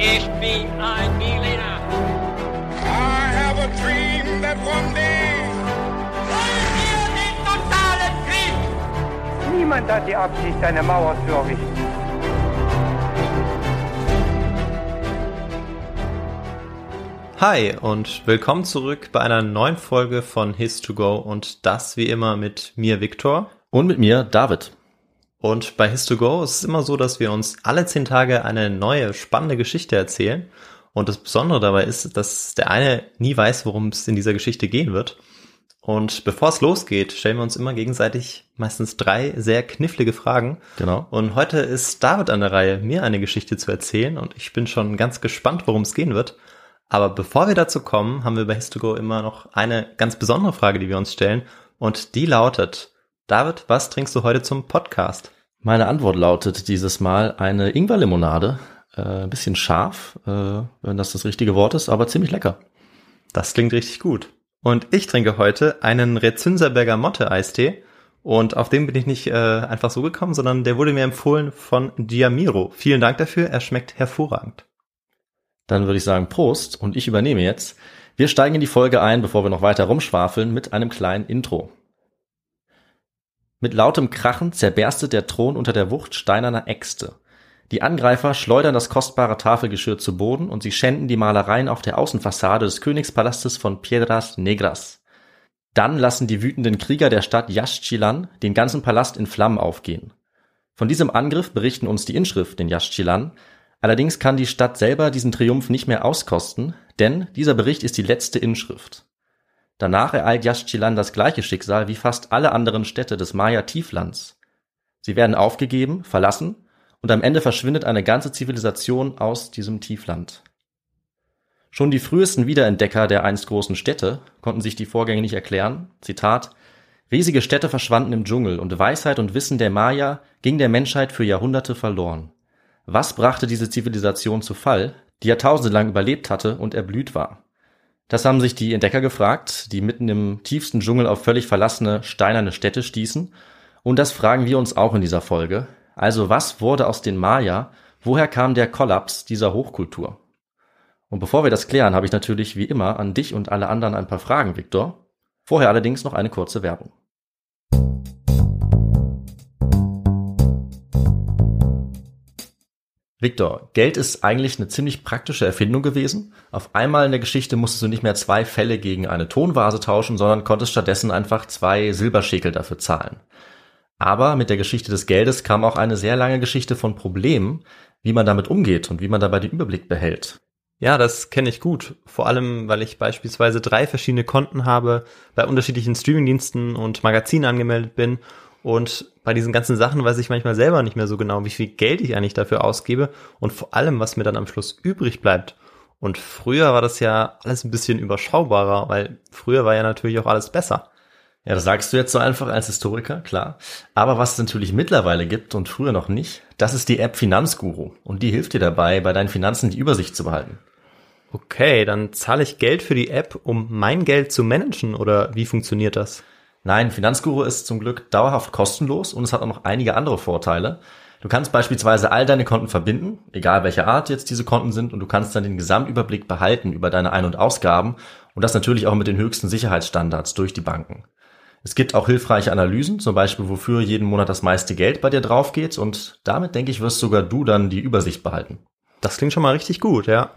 Ich bin ein Berliner. I have a dream that one day. Wollen wir den totalen Krieg? Niemand hat die Absicht, eine Mauer zu errichten. Hi und willkommen zurück bei einer neuen Folge von His2Go und das wie immer mit mir Viktor. Und mit mir, David. Und bei His2Go ist es immer so, dass wir uns alle zehn Tage eine neue, spannende Geschichte erzählen. Und das Besondere dabei ist, dass der eine nie weiß, worum es in dieser Geschichte gehen wird. Und bevor es losgeht, stellen wir uns immer gegenseitig meistens drei sehr knifflige Fragen. Genau. Und heute ist David an der Reihe, mir eine Geschichte zu erzählen. Und ich bin schon ganz gespannt, worum es gehen wird. Aber bevor wir dazu kommen, haben wir bei His2Go immer noch eine ganz besondere Frage, die wir uns stellen. Und die lautet, David, was trinkst du heute zum Podcast? Meine Antwort lautet dieses Mal eine Ingwerlimonade. Äh, ein bisschen scharf, äh, wenn das das richtige Wort ist, aber ziemlich lecker. Das klingt richtig gut. Und ich trinke heute einen Rezünserberger Motte Eistee. Und auf den bin ich nicht äh, einfach so gekommen, sondern der wurde mir empfohlen von Giamiro. Vielen Dank dafür, er schmeckt hervorragend. Dann würde ich sagen Prost und ich übernehme jetzt. Wir steigen in die Folge ein, bevor wir noch weiter rumschwafeln, mit einem kleinen Intro. Mit lautem Krachen zerberstet der Thron unter der Wucht steinerner Äxte. Die Angreifer schleudern das kostbare Tafelgeschirr zu Boden und sie schänden die Malereien auf der Außenfassade des Königspalastes von Piedras Negras. Dann lassen die wütenden Krieger der Stadt Yaxchilan den ganzen Palast in Flammen aufgehen. Von diesem Angriff berichten uns die Inschrift in Yaxchilan, allerdings kann die Stadt selber diesen Triumph nicht mehr auskosten, denn dieser Bericht ist die letzte Inschrift. Danach ereilt Yaxchilan das gleiche Schicksal wie fast alle anderen Städte des Maya-Tieflands. Sie werden aufgegeben, verlassen und am Ende verschwindet eine ganze Zivilisation aus diesem Tiefland. Schon die frühesten Wiederentdecker der einst großen Städte konnten sich die Vorgänge nicht erklären. Zitat Riesige Städte verschwanden im Dschungel und Weisheit und Wissen der Maya ging der Menschheit für Jahrhunderte verloren. Was brachte diese Zivilisation zu Fall, die Jahrtausende lang überlebt hatte und erblüht war? Das haben sich die Entdecker gefragt, die mitten im tiefsten Dschungel auf völlig verlassene, steinerne Städte stießen. Und das fragen wir uns auch in dieser Folge. Also was wurde aus den Maya? Woher kam der Kollaps dieser Hochkultur? Und bevor wir das klären, habe ich natürlich wie immer an dich und alle anderen ein paar Fragen, Viktor. Vorher allerdings noch eine kurze Werbung. Victor, Geld ist eigentlich eine ziemlich praktische Erfindung gewesen. Auf einmal in der Geschichte musstest du nicht mehr zwei Fälle gegen eine Tonvase tauschen, sondern konntest stattdessen einfach zwei Silberschäkel dafür zahlen. Aber mit der Geschichte des Geldes kam auch eine sehr lange Geschichte von Problemen, wie man damit umgeht und wie man dabei den Überblick behält. Ja, das kenne ich gut. Vor allem, weil ich beispielsweise drei verschiedene Konten habe, bei unterschiedlichen Streamingdiensten und Magazinen angemeldet bin und bei diesen ganzen Sachen weiß ich manchmal selber nicht mehr so genau, wie viel Geld ich eigentlich dafür ausgebe und vor allem, was mir dann am Schluss übrig bleibt. Und früher war das ja alles ein bisschen überschaubarer, weil früher war ja natürlich auch alles besser. Ja, das sagst du jetzt so einfach als Historiker, klar. Aber was es natürlich mittlerweile gibt und früher noch nicht, das ist die App Finanzguru. Und die hilft dir dabei, bei deinen Finanzen die Übersicht zu behalten. Okay, dann zahle ich Geld für die App, um mein Geld zu managen oder wie funktioniert das? Nein, Finanzguru ist zum Glück dauerhaft kostenlos und es hat auch noch einige andere Vorteile. Du kannst beispielsweise all deine Konten verbinden, egal welcher Art jetzt diese Konten sind, und du kannst dann den Gesamtüberblick behalten über deine Ein- und Ausgaben und das natürlich auch mit den höchsten Sicherheitsstandards durch die Banken. Es gibt auch hilfreiche Analysen, zum Beispiel wofür jeden Monat das meiste Geld bei dir drauf geht und damit denke ich, wirst sogar du dann die Übersicht behalten. Das klingt schon mal richtig gut, ja.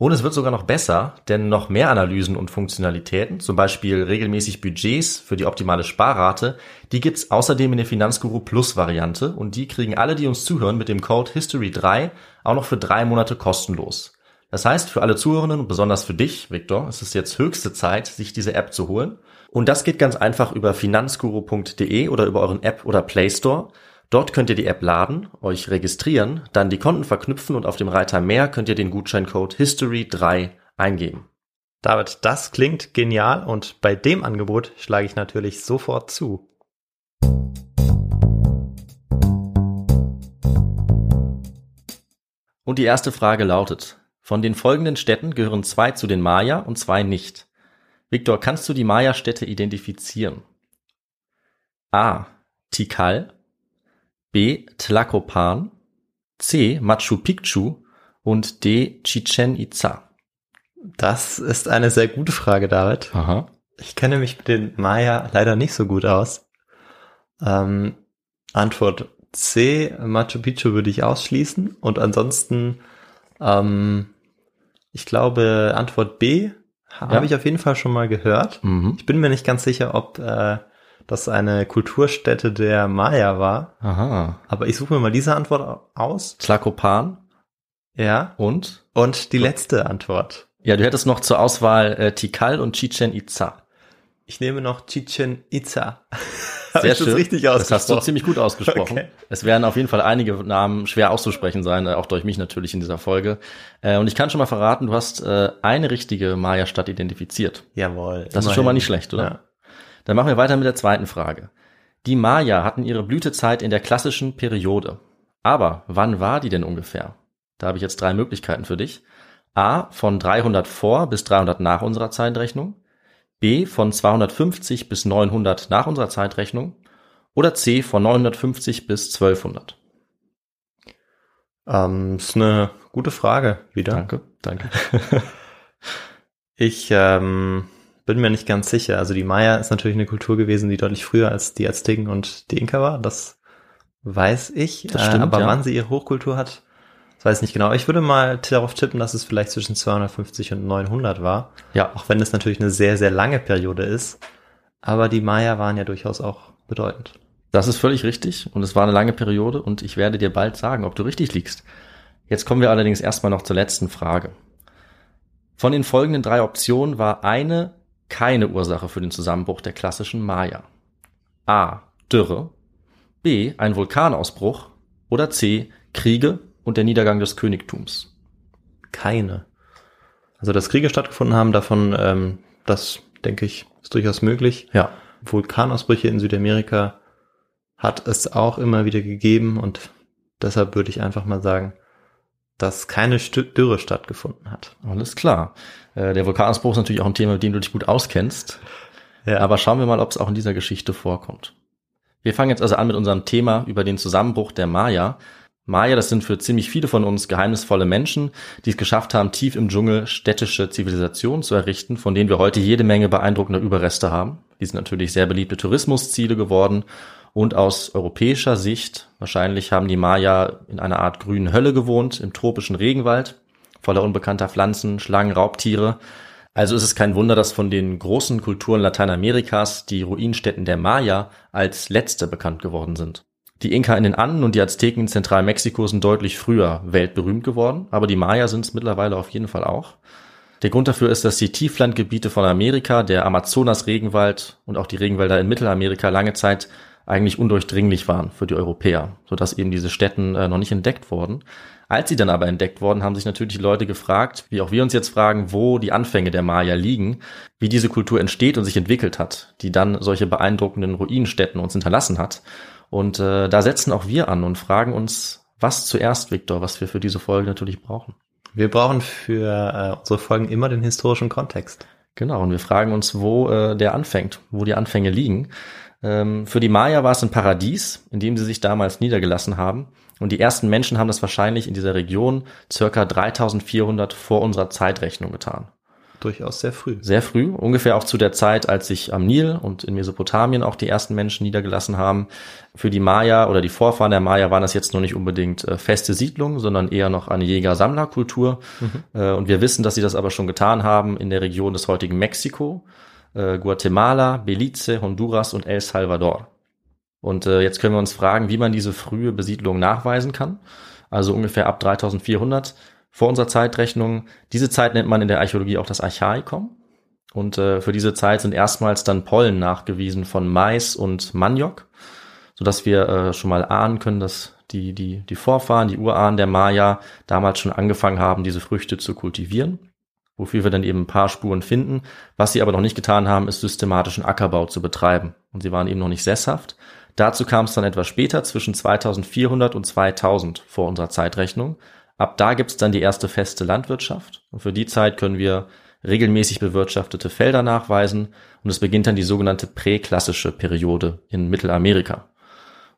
Und es wird sogar noch besser, denn noch mehr Analysen und Funktionalitäten, zum Beispiel regelmäßig Budgets für die optimale Sparrate, die gibt's außerdem in der Finanzguru Plus Variante und die kriegen alle, die uns zuhören, mit dem Code History3 auch noch für drei Monate kostenlos. Das heißt, für alle Zuhörenden und besonders für dich, Victor, ist es jetzt höchste Zeit, sich diese App zu holen. Und das geht ganz einfach über finanzguru.de oder über euren App oder Play Store. Dort könnt ihr die App laden, euch registrieren, dann die Konten verknüpfen und auf dem Reiter Mehr könnt ihr den Gutscheincode History3 eingeben. David, das klingt genial und bei dem Angebot schlage ich natürlich sofort zu. Und die erste Frage lautet, von den folgenden Städten gehören zwei zu den Maya und zwei nicht. Victor, kannst du die Maya-Städte identifizieren? A. Tikal B. Tlacopan C. Machu Picchu und D. Chichen Itza? Das ist eine sehr gute Frage, David. Aha. Ich kenne mich mit den Maya leider nicht so gut aus. Ähm, Antwort C, Machu Picchu würde ich ausschließen. Und ansonsten, ähm, ich glaube, Antwort B habe Ja. ich auf jeden Fall schon mal gehört. Mhm. Ich bin mir nicht ganz sicher, ob äh, das eine Kulturstätte der Maya war. Aha. Aber ich suche mir mal diese Antwort aus. Tlacopan Ja. und? Und die letzte Antwort. Ja, du hättest noch zur Auswahl äh, Tikal und Chichen Itza. Ich nehme noch Chichen Itza. Sehr schön. Das richtig Das hast du ziemlich gut ausgesprochen. Okay. Es werden auf jeden Fall einige Namen schwer auszusprechen sein, äh, auch durch mich natürlich in dieser Folge. Äh, Und ich kann schon mal verraten, du hast äh, eine richtige Maya-Stadt identifiziert. Jawohl. Das ist schon mal nicht schlecht, oder? Ja. Dann machen wir weiter mit der zweiten Frage. Die Maya hatten ihre Blütezeit in der klassischen Periode. Aber wann war die denn ungefähr? Da habe ich jetzt drei Möglichkeiten für dich. A von 300 vor bis 300 nach unserer Zeitrechnung. B von 250 bis 900 nach unserer Zeitrechnung. Oder C von 950 bis 1200. Ähm, ist eine gute Frage wieder. Danke, danke. Ich ähm, bin mir nicht ganz sicher. Also die Maya ist natürlich eine Kultur gewesen, die deutlich früher als die Azteken und die Inka war. Das weiß ich. Das stimmt, äh, aber ja. wann sie ihre Hochkultur hat, das weiß ich nicht genau. Ich würde mal darauf tippen, dass es vielleicht zwischen 250 und 900 war. Ja, Auch wenn es natürlich eine sehr, sehr lange Periode ist. Aber die Maya waren ja durchaus auch bedeutend. Das ist völlig richtig und es war eine lange Periode und ich werde dir bald sagen, ob du richtig liegst. Jetzt kommen wir allerdings erstmal noch zur letzten Frage. Von den folgenden drei Optionen war eine keine Ursache für den Zusammenbruch der klassischen Maya. A. Dürre. B. Ein Vulkanausbruch. Oder C. Kriege und der Niedergang des Königtums. Keine. Also dass Kriege stattgefunden haben, davon, ähm, das denke ich, ist durchaus möglich. Ja. Vulkanausbrüche in Südamerika hat es auch immer wieder gegeben und deshalb würde ich einfach mal sagen, dass keine Dürre stattgefunden hat. Alles klar. Äh, Der Vulkanausbruch ist natürlich auch ein Thema, mit dem du dich gut auskennst. Ja, Aber schauen wir mal, ob es auch in dieser Geschichte vorkommt. Wir fangen jetzt also an mit unserem Thema über den Zusammenbruch der Maya. Maya, das sind für ziemlich viele von uns geheimnisvolle Menschen, die es geschafft haben, tief im Dschungel städtische Zivilisationen zu errichten, von denen wir heute jede Menge beeindruckender Überreste haben. Die sind natürlich sehr beliebte Tourismusziele geworden und aus europäischer Sicht, wahrscheinlich haben die Maya in einer Art grünen Hölle gewohnt, im tropischen Regenwald, voller unbekannter Pflanzen, Schlangen, Raubtiere. Also ist es kein Wunder, dass von den großen Kulturen Lateinamerikas die Ruinstätten der Maya als letzte bekannt geworden sind. Die Inka in den Anden und die Azteken in Zentralmexiko sind deutlich früher weltberühmt geworden, aber die Maya sind es mittlerweile auf jeden Fall auch. Der Grund dafür ist, dass die Tieflandgebiete von Amerika, der Amazonas-Regenwald und auch die Regenwälder in Mittelamerika lange Zeit eigentlich undurchdringlich waren für die Europäer, sodass eben diese Städten äh, noch nicht entdeckt wurden. Als sie dann aber entdeckt wurden, haben sich natürlich die Leute gefragt, wie auch wir uns jetzt fragen, wo die Anfänge der Maya liegen, wie diese Kultur entsteht und sich entwickelt hat, die dann solche beeindruckenden Ruinenstädten uns hinterlassen hat. Und äh, da setzen auch wir an und fragen uns, was zuerst, Viktor, was wir für diese Folge natürlich brauchen. wir brauchen für äh, unsere Folgen immer den historischen Kontext. Genau, und wir fragen uns, wo äh, der anfängt, wo die Anfänge liegen. Ähm, für die Maya war es ein Paradies, in dem sie sich damals niedergelassen haben. Und die ersten Menschen haben das wahrscheinlich in dieser Region circa 3400 vor unserer Zeitrechnung getan. Durchaus sehr früh. Sehr früh, ungefähr auch zu der Zeit, als sich am Nil und in Mesopotamien auch die ersten Menschen niedergelassen haben. Für die Maya oder die Vorfahren der Maya waren das jetzt noch nicht unbedingt äh, feste Siedlungen, sondern eher noch eine Jäger-Sammler-Kultur. Äh, und wir wissen, dass sie das aber schon getan haben in der Region des heutigen Mexiko, äh, Guatemala, Belize, Honduras und El Salvador. Und äh, jetzt können wir uns fragen, wie man diese frühe Besiedlung nachweisen kann. Also ungefähr ab 3400 vor unserer Zeitrechnung. Diese Zeit nennt man in der Archäologie auch das Archaikum. Und äh, für diese Zeit sind erstmals dann Pollen nachgewiesen von Mais und Maniok, sodass wir äh, schon mal ahnen können, dass die, die, die Vorfahren, die Urahnen der Maya damals schon angefangen haben, diese Früchte zu kultivieren, wofür wir dann eben ein paar Spuren finden. Was sie aber noch nicht getan haben, ist systematischen Ackerbau zu betreiben. Und sie waren eben noch nicht sesshaft. Dazu kam es dann etwas später, zwischen 2400 und 2000 vor unserer Zeitrechnung. Ab da gibt's dann die erste feste Landwirtschaft. Und für die Zeit können wir regelmäßig bewirtschaftete Felder nachweisen. Und es beginnt dann die sogenannte präklassische Periode in Mittelamerika.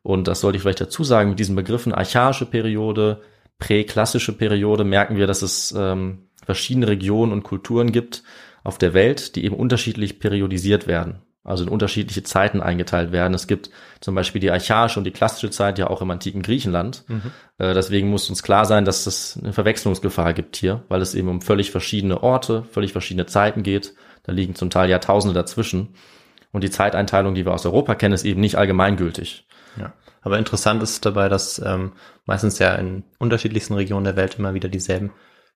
Und das sollte ich vielleicht dazu sagen, mit diesen Begriffen archaische Periode, präklassische Periode merken wir, dass es ähm, verschiedene Regionen und Kulturen gibt auf der Welt, die eben unterschiedlich periodisiert werden also in unterschiedliche Zeiten eingeteilt werden. Es gibt zum Beispiel die archaische und die klassische Zeit ja auch im antiken Griechenland. Mhm. Äh, deswegen muss uns klar sein, dass es eine Verwechslungsgefahr gibt hier, weil es eben um völlig verschiedene Orte, völlig verschiedene Zeiten geht. Da liegen zum Teil Jahrtausende dazwischen. Und die Zeiteinteilung, die wir aus Europa kennen, ist eben nicht allgemeingültig. Ja. Aber interessant ist dabei, dass ähm, meistens ja in unterschiedlichsten Regionen der Welt immer wieder dieselben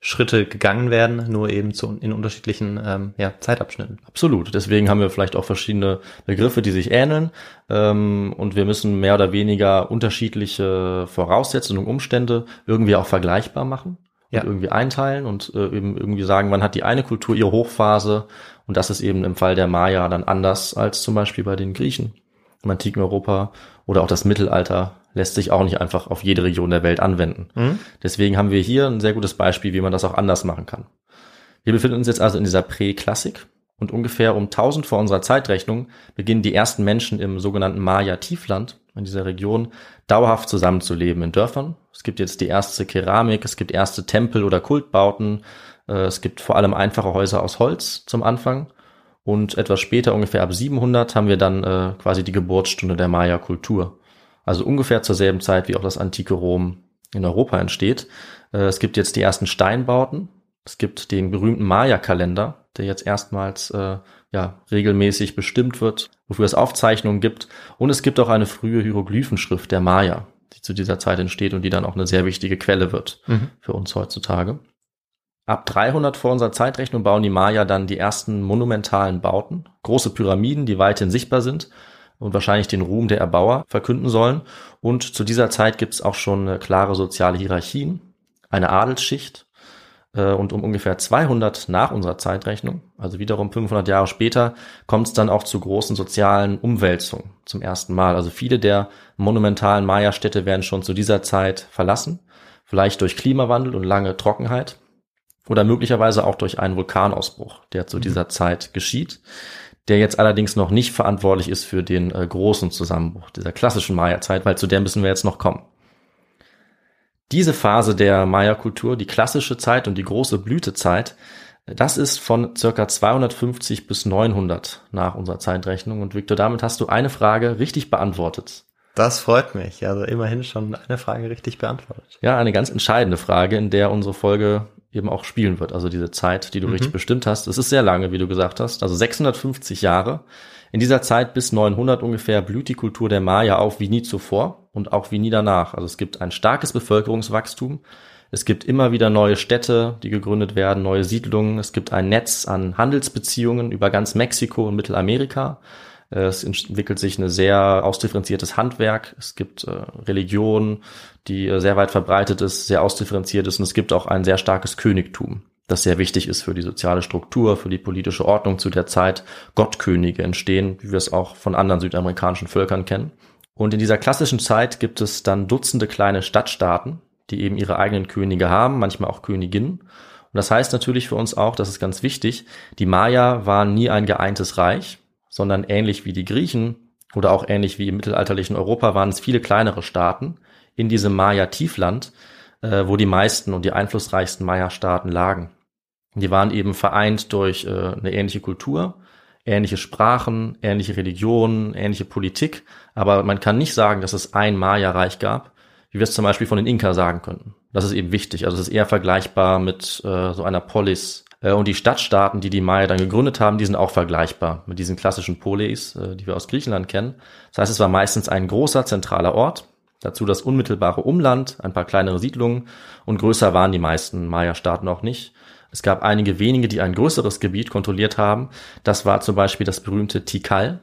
Schritte gegangen werden, nur eben zu, in unterschiedlichen ähm, ja, Zeitabschnitten. Absolut. Deswegen haben wir vielleicht auch verschiedene Begriffe, die sich ähneln. Ähm, und wir müssen mehr oder weniger unterschiedliche Voraussetzungen und Umstände irgendwie auch vergleichbar machen. Ja. Und irgendwie einteilen und äh, eben irgendwie sagen, wann hat die eine Kultur ihre Hochphase und das ist eben im Fall der Maya dann anders als zum Beispiel bei den Griechen im antiken Europa oder auch das Mittelalter lässt sich auch nicht einfach auf jede Region der Welt anwenden. Mhm. Deswegen haben wir hier ein sehr gutes Beispiel, wie man das auch anders machen kann. Wir befinden uns jetzt also in dieser Präklassik und ungefähr um 1000 vor unserer Zeitrechnung beginnen die ersten Menschen im sogenannten Maya-Tiefland in dieser Region dauerhaft zusammenzuleben in Dörfern. Es gibt jetzt die erste Keramik, es gibt erste Tempel oder Kultbauten, äh, es gibt vor allem einfache Häuser aus Holz zum Anfang und etwas später, ungefähr ab 700, haben wir dann äh, quasi die Geburtsstunde der Maya-Kultur also ungefähr zur selben Zeit, wie auch das antike Rom in Europa entsteht. Äh, es gibt jetzt die ersten Steinbauten. Es gibt den berühmten Maya-Kalender, der jetzt erstmals äh, ja, regelmäßig bestimmt wird, wofür es Aufzeichnungen gibt. Und es gibt auch eine frühe Hieroglyphenschrift der Maya, die zu dieser Zeit entsteht und die dann auch eine sehr wichtige Quelle wird mhm. für uns heutzutage. Ab 300 vor unserer Zeitrechnung bauen die Maya dann die ersten monumentalen Bauten, große Pyramiden, die weithin sichtbar sind und wahrscheinlich den Ruhm der Erbauer verkünden sollen. Und zu dieser Zeit gibt es auch schon klare soziale Hierarchien, eine Adelsschicht. Äh, und um ungefähr 200 nach unserer Zeitrechnung, also wiederum 500 Jahre später, kommt es dann auch zu großen sozialen Umwälzungen zum ersten Mal. Also viele der monumentalen Maya-Städte werden schon zu dieser Zeit verlassen, vielleicht durch Klimawandel und lange Trockenheit oder möglicherweise auch durch einen Vulkanausbruch, der zu mhm. dieser Zeit geschieht der jetzt allerdings noch nicht verantwortlich ist für den äh, großen Zusammenbruch dieser klassischen Maya-Zeit, weil zu der müssen wir jetzt noch kommen. Diese Phase der Maya-Kultur, die klassische Zeit und die große Blütezeit, das ist von circa 250 bis 900 nach unserer Zeitrechnung. Und Victor, damit hast du eine Frage richtig beantwortet. Das freut mich. Also immerhin schon eine Frage richtig beantwortet. Ja, eine ganz entscheidende Frage, in der unsere Folge eben auch spielen wird. Also diese Zeit, die du mhm. richtig bestimmt hast. Es ist sehr lange, wie du gesagt hast. Also 650 Jahre. In dieser Zeit bis 900 ungefähr blüht die Kultur der Maya auf wie nie zuvor und auch wie nie danach. Also es gibt ein starkes Bevölkerungswachstum. Es gibt immer wieder neue Städte, die gegründet werden, neue Siedlungen. Es gibt ein Netz an Handelsbeziehungen über ganz Mexiko und Mittelamerika. Äh, es entwickelt sich ein sehr ausdifferenziertes Handwerk. Es gibt äh, Religion, die äh, sehr weit verbreitet ist, sehr ausdifferenziert ist. Und es gibt auch ein sehr starkes Königtum, das sehr wichtig ist für die soziale Struktur, für die politische Ordnung zu der Zeit. Gottkönige entstehen, wie wir es auch von anderen südamerikanischen Völkern kennen. Und in dieser klassischen Zeit gibt es dann Dutzende kleine Stadtstaaten, die eben ihre eigenen Könige haben, manchmal auch Königinnen. Und das heißt natürlich für uns auch, das ist ganz wichtig, die Maya waren nie ein geeintes Reich, sondern ähnlich wie die Griechen oder auch ähnlich wie im mittelalterlichen Europa waren es viele kleinere Staaten in diesem Maya-Tiefland, äh, wo die meisten und die einflussreichsten Maya-Staaten lagen. Die waren eben vereint durch äh, eine ähnliche Kultur, ähnliche Sprachen, ähnliche Religionen, ähnliche Politik, aber man kann nicht sagen, dass es ein Maya-Reich gab, wie wir es zum Beispiel von den Inka sagen könnten. Das ist eben wichtig. Also es ist eher vergleichbar mit äh, so einer Polis und die Stadtstaaten, die die Maya dann gegründet haben, die sind auch vergleichbar mit diesen klassischen Polis, äh, die wir aus Griechenland kennen. Das heißt, es war meistens ein großer zentraler Ort, dazu das unmittelbare Umland, ein paar kleinere Siedlungen und größer waren die meisten Maya-Staaten auch nicht. Es gab einige wenige, die ein größeres Gebiet kontrolliert haben. Das war zum Beispiel das berühmte Tikal,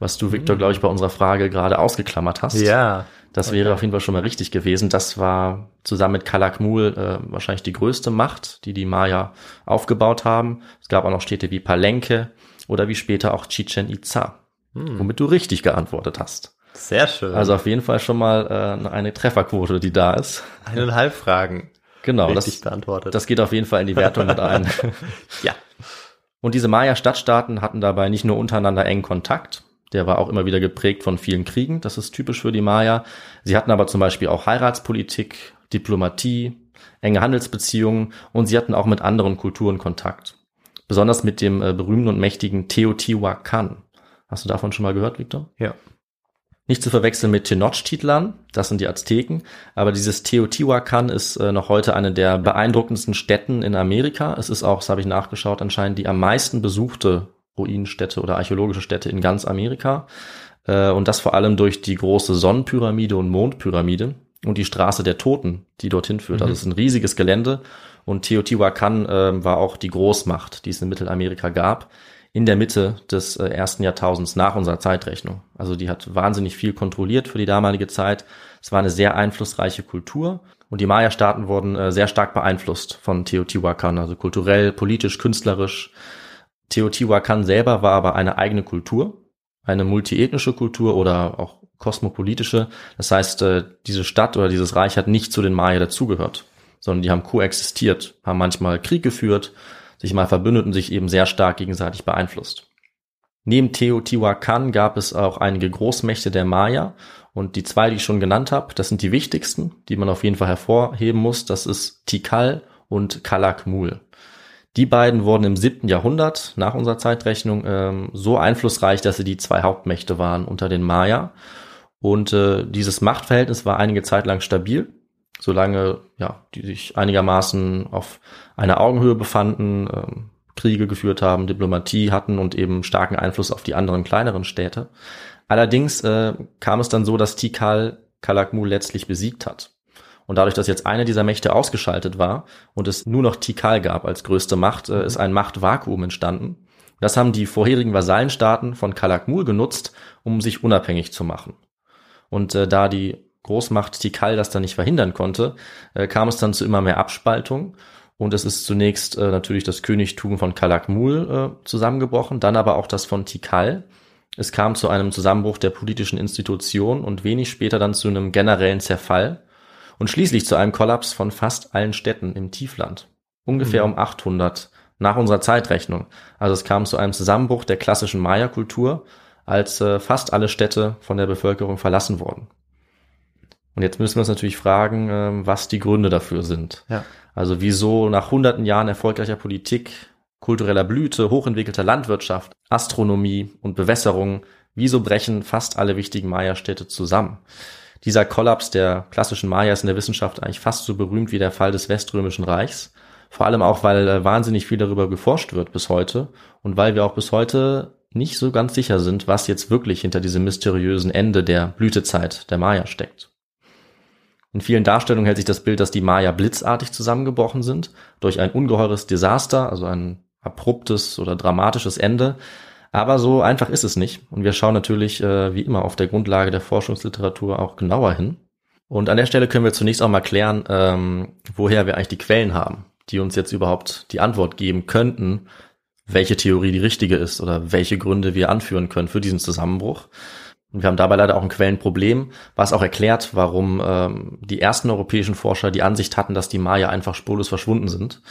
was du, Victor, mhm. glaube ich, bei unserer Frage gerade ausgeklammert hast. Ja. Das okay. wäre auf jeden Fall schon mal richtig gewesen. Das war zusammen mit Kalakmul äh, wahrscheinlich die größte Macht, die die Maya aufgebaut haben. Es gab auch noch Städte wie Palenque oder wie später auch Chichen Itza, hm. womit du richtig geantwortet hast. Sehr schön. Also auf jeden Fall schon mal äh, eine Trefferquote, die da ist. Eineinhalb Fragen. Genau, richtig das, beantwortet. Das geht auf jeden Fall in die Wertung mit ein. ja. Und diese Maya-Stadtstaaten hatten dabei nicht nur untereinander engen Kontakt, Der war auch immer wieder geprägt von vielen Kriegen. Das ist typisch für die Maya. Sie hatten aber zum Beispiel auch Heiratspolitik, Diplomatie, enge Handelsbeziehungen und sie hatten auch mit anderen Kulturen Kontakt. Besonders mit dem äh, berühmten und mächtigen Teotihuacan. Hast du davon schon mal gehört, Victor? Ja. Nicht zu verwechseln mit Tenochtitlan, das sind die Azteken, aber dieses Teotihuacan ist äh, noch heute eine der beeindruckendsten Städten in Amerika. Es ist auch, das habe ich nachgeschaut, anscheinend die am meisten besuchte Ruinenstätte oder archäologische Stätte in ganz Amerika. Äh, und das vor allem durch die große Sonnenpyramide und Mondpyramide und die Straße der Toten, die dorthin führt. Also Mhm. es ist ein riesiges Gelände und Teotihuacan äh, war auch die Großmacht, die es in Mittelamerika gab, in der Mitte des äh, ersten Jahrtausends nach unserer Zeitrechnung. Also die hat wahnsinnig viel kontrolliert für die damalige Zeit. Es war eine sehr einflussreiche Kultur und die Maya-Staaten wurden äh, sehr stark beeinflusst von Teotihuacan, also kulturell, politisch, künstlerisch. Teotihuacan selber war aber eine eigene Kultur, eine multiethnische Kultur oder auch kosmopolitische. Das heißt, äh, diese Stadt oder dieses Reich hat nicht zu den Maya dazugehört, sondern die haben koexistiert, haben manchmal Krieg geführt, sich mal verbündet und sich eben sehr stark gegenseitig beeinflusst. Neben Teotihuacan gab es auch einige Großmächte der Maya und die zwei, die ich schon genannt habe, das sind die wichtigsten, die man auf jeden Fall hervorheben muss. Das ist Tikal und Calakmul. Die beiden wurden im siebten Jahrhundert nach unserer Zeitrechnung ähm, so einflussreich, dass sie die zwei Hauptmächte waren unter den Maya. Und äh, dieses Machtverhältnis war einige Zeit lang stabil, solange ja, die sich einigermaßen auf einer Augenhöhe befanden, ähm, Kriege geführt haben, Diplomatie hatten und eben starken Einfluss auf die anderen kleineren Städte. Allerdings äh, kam es dann so, dass Tikal Kalakmul letztlich besiegt hat. Und dadurch, dass jetzt eine dieser Mächte ausgeschaltet war und es nur noch Tikal gab als größte Macht, äh, ist ein Machtvakuum entstanden. Das haben die vorherigen Vasallenstaaten von Kalakmul genutzt, um sich unabhängig zu machen. Und äh, da die Großmacht Tikal das dann nicht verhindern konnte, äh, kam es dann zu immer mehr Abspaltung. Und es ist zunächst äh, natürlich das Königtum von Kalakmul äh, zusammengebrochen, dann aber auch das von Tikal. Es kam zu einem Zusammenbruch der politischen Institution und wenig später dann zu einem generellen Zerfall und schließlich zu einem Kollaps von fast allen Städten im Tiefland. Ungefähr um 800 nach unserer Zeitrechnung. Also es kam zu einem Zusammenbruch der klassischen Maya-Kultur, als äh, fast alle Städte von der Bevölkerung verlassen wurden. Und jetzt müssen wir uns natürlich fragen, ähm, was die Gründe dafür sind. Ja. Also wieso nach hunderten Jahren erfolgreicher Politik, kultureller Blüte, hochentwickelter Landwirtschaft, Astronomie und Bewässerung, wieso brechen fast alle wichtigen Maya-Städte zusammen? Dieser Kollaps der klassischen Maya ist in der Wissenschaft eigentlich fast so berühmt wie der Fall des Weströmischen Reichs. Vor allem auch, weil äh, wahnsinnig viel darüber geforscht wird bis heute und weil wir auch bis heute nicht so ganz sicher sind, was jetzt wirklich hinter diesem mysteriösen Ende der Blütezeit der Maya steckt. In vielen Darstellungen hält sich das Bild, dass die Maya blitzartig zusammengebrochen sind, durch ein ungeheures Desaster, also ein abruptes oder dramatisches Ende. Aber so einfach ist es nicht. Und wir schauen natürlich, äh, wie immer, auf der Grundlage der Forschungsliteratur auch genauer hin. Und an der Stelle können wir zunächst auch mal klären, ähm, woher wir eigentlich die Quellen haben, die uns jetzt überhaupt die Antwort geben könnten, welche Theorie die richtige ist oder welche Gründe wir anführen können für diesen Zusammenbruch. Und wir haben dabei leider auch ein Quellenproblem, was auch erklärt, warum ähm, die ersten europäischen Forscher die Ansicht hatten, dass die Maya einfach spurlos verschwunden sind.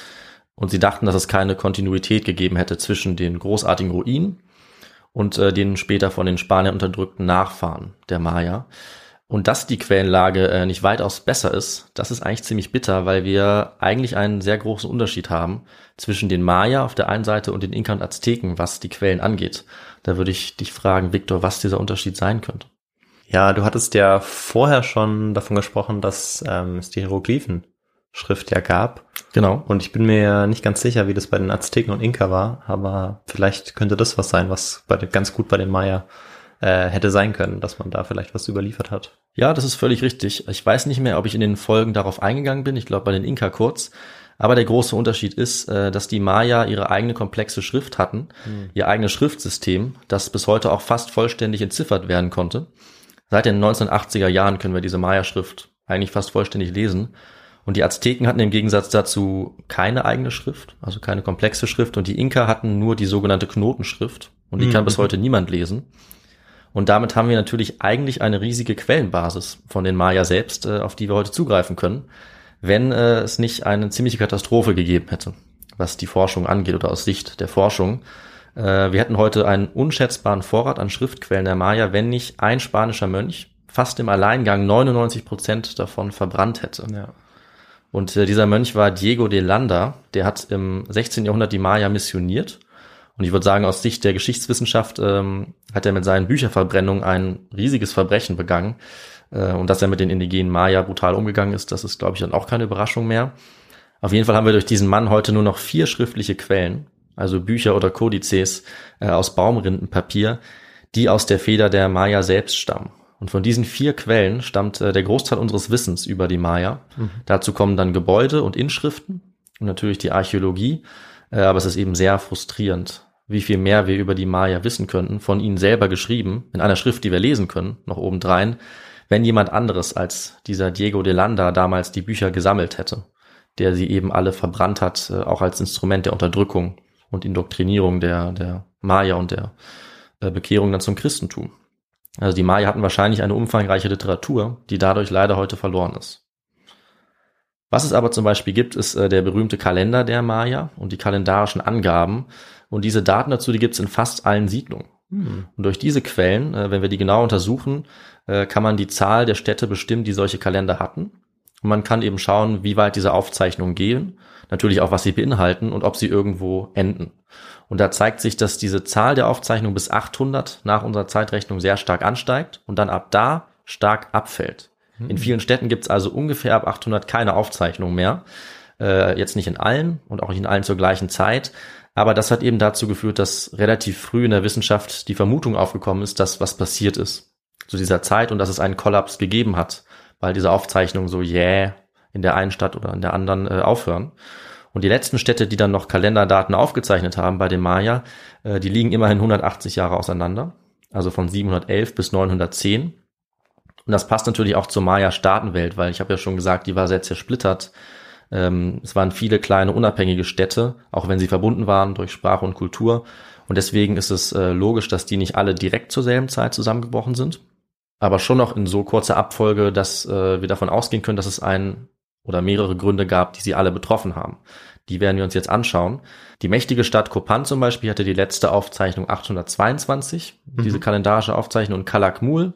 Und sie dachten, dass es keine Kontinuität gegeben hätte zwischen den großartigen Ruinen und äh, den später von den Spaniern unterdrückten Nachfahren der Maya. Und dass die Quellenlage äh, nicht weitaus besser ist, das ist eigentlich ziemlich bitter, weil wir eigentlich einen sehr großen Unterschied haben zwischen den Maya auf der einen Seite und den Inka und Azteken, was die Quellen angeht. Da würde ich dich fragen, Viktor, was dieser Unterschied sein könnte. Ja, du hattest ja vorher schon davon gesprochen, dass ähm, es die Hieroglyphen-Schrift ja gab. Genau. Und ich bin mir nicht ganz sicher, wie das bei den Azteken und Inka war, aber vielleicht könnte das was sein, was bei den, ganz gut bei den Maya äh, hätte sein können, dass man da vielleicht was überliefert hat. Ja, das ist völlig richtig. Ich weiß nicht mehr, ob ich in den Folgen darauf eingegangen bin. Ich glaube bei den Inka kurz. Aber der große Unterschied ist, äh, dass die Maya ihre eigene komplexe Schrift hatten, ihr eigenes Schriftsystem, das bis heute auch fast vollständig entziffert werden konnte. Seit den 1980er Jahren können wir diese Maya-Schrift eigentlich fast vollständig lesen. Und die Azteken hatten im Gegensatz dazu keine eigene Schrift, also keine komplexe Schrift. Und die Inka hatten nur die sogenannte Knotenschrift. Und die Mhm. kann bis heute niemand lesen. Und damit haben wir natürlich eigentlich eine riesige Quellenbasis von den Maya selbst, äh, auf die wir heute zugreifen können, wenn äh, es nicht eine ziemliche Katastrophe gegeben hätte, was die Forschung angeht oder aus Sicht der Forschung. Äh, wir hätten heute einen unschätzbaren Vorrat an Schriftquellen der Maya, wenn nicht ein spanischer Mönch fast im Alleingang 99 Prozent davon verbrannt hätte. Ja. Und äh, dieser Mönch war Diego de Landa, der hat im 16. Jahrhundert die Maya missioniert. Und ich würde sagen, aus Sicht der Geschichtswissenschaft ähm, hat er mit seinen Bücherverbrennungen ein riesiges Verbrechen begangen. Äh, und dass er mit den indigenen Maya brutal umgegangen ist, das ist, glaube ich, dann auch keine Überraschung mehr. Auf jeden Fall haben wir durch diesen Mann heute nur noch vier schriftliche Quellen, also Bücher oder Kodizes äh, aus Baumrindenpapier, die aus der Feder der Maya selbst stammen. Und von diesen vier Quellen stammt äh, der Großteil unseres Wissens über die Maya. Mhm. Dazu kommen dann Gebäude und Inschriften und natürlich die Archäologie. Äh, aber es ist eben sehr frustrierend, wie viel mehr wir über die Maya wissen könnten, von ihnen selber geschrieben, in einer Schrift, die wir lesen können, noch obendrein, wenn jemand anderes als dieser Diego de Landa damals die Bücher gesammelt hätte der sie eben alle verbrannt hat, äh, auch als Instrument der Unterdrückung und Indoktrinierung der, der Maya und der äh, Bekehrung dann zum Christentum. Also die Maya hatten wahrscheinlich eine umfangreiche Literatur, die dadurch leider heute verloren ist. Was es aber zum Beispiel gibt, ist äh, der berühmte Kalender der Maya und die kalendarischen Angaben. Und diese Daten dazu, die gibt es in fast allen Siedlungen. Hm. Und durch diese Quellen, wenn wir die genau untersuchen, kann man die Zahl der Städte bestimmen, die solche Kalender hatten. Und man kann eben schauen, wie weit diese Aufzeichnungen gehen, natürlich auch, was sie beinhalten und ob sie irgendwo enden. Und da zeigt sich, dass diese Zahl der Aufzeichnungen bis 800 nach unserer Zeitrechnung sehr stark ansteigt und dann ab da stark abfällt. In hm. vielen Städten gibt es also ungefähr ab 800 keine Aufzeichnung mehr. Äh, jetzt nicht in allen und auch nicht in allen zur gleichen Zeit. Aber das hat eben dazu geführt, dass relativ früh in der Wissenschaft die Vermutung aufgekommen ist, dass was passiert ist zu dieser Zeit und dass es einen Kollaps gegeben hat weil diese Aufzeichnungen so jäh yeah in der einen Stadt oder in der anderen äh, aufhören. Und die letzten Städte, die dann noch Kalenderdaten aufgezeichnet haben bei den Maya, äh, die liegen immerhin 180 Jahre auseinander, also von 711 bis 910. Und das passt natürlich auch zur Maya-Staatenwelt, weil ich habe ja schon gesagt, die war sehr zersplittert. Ähm, es waren viele kleine unabhängige Städte, auch wenn sie verbunden waren durch Sprache und Kultur. Und deswegen ist es äh, logisch, dass die nicht alle direkt zur selben Zeit zusammengebrochen sind aber schon noch in so kurzer Abfolge, dass äh, wir davon ausgehen können, dass es ein oder mehrere Gründe gab, die sie alle betroffen haben. Die werden wir uns jetzt anschauen. Die mächtige Stadt Kopan zum Beispiel hatte die letzte Aufzeichnung 822, mhm. diese kalendarische Aufzeichnung, und Kalakmul,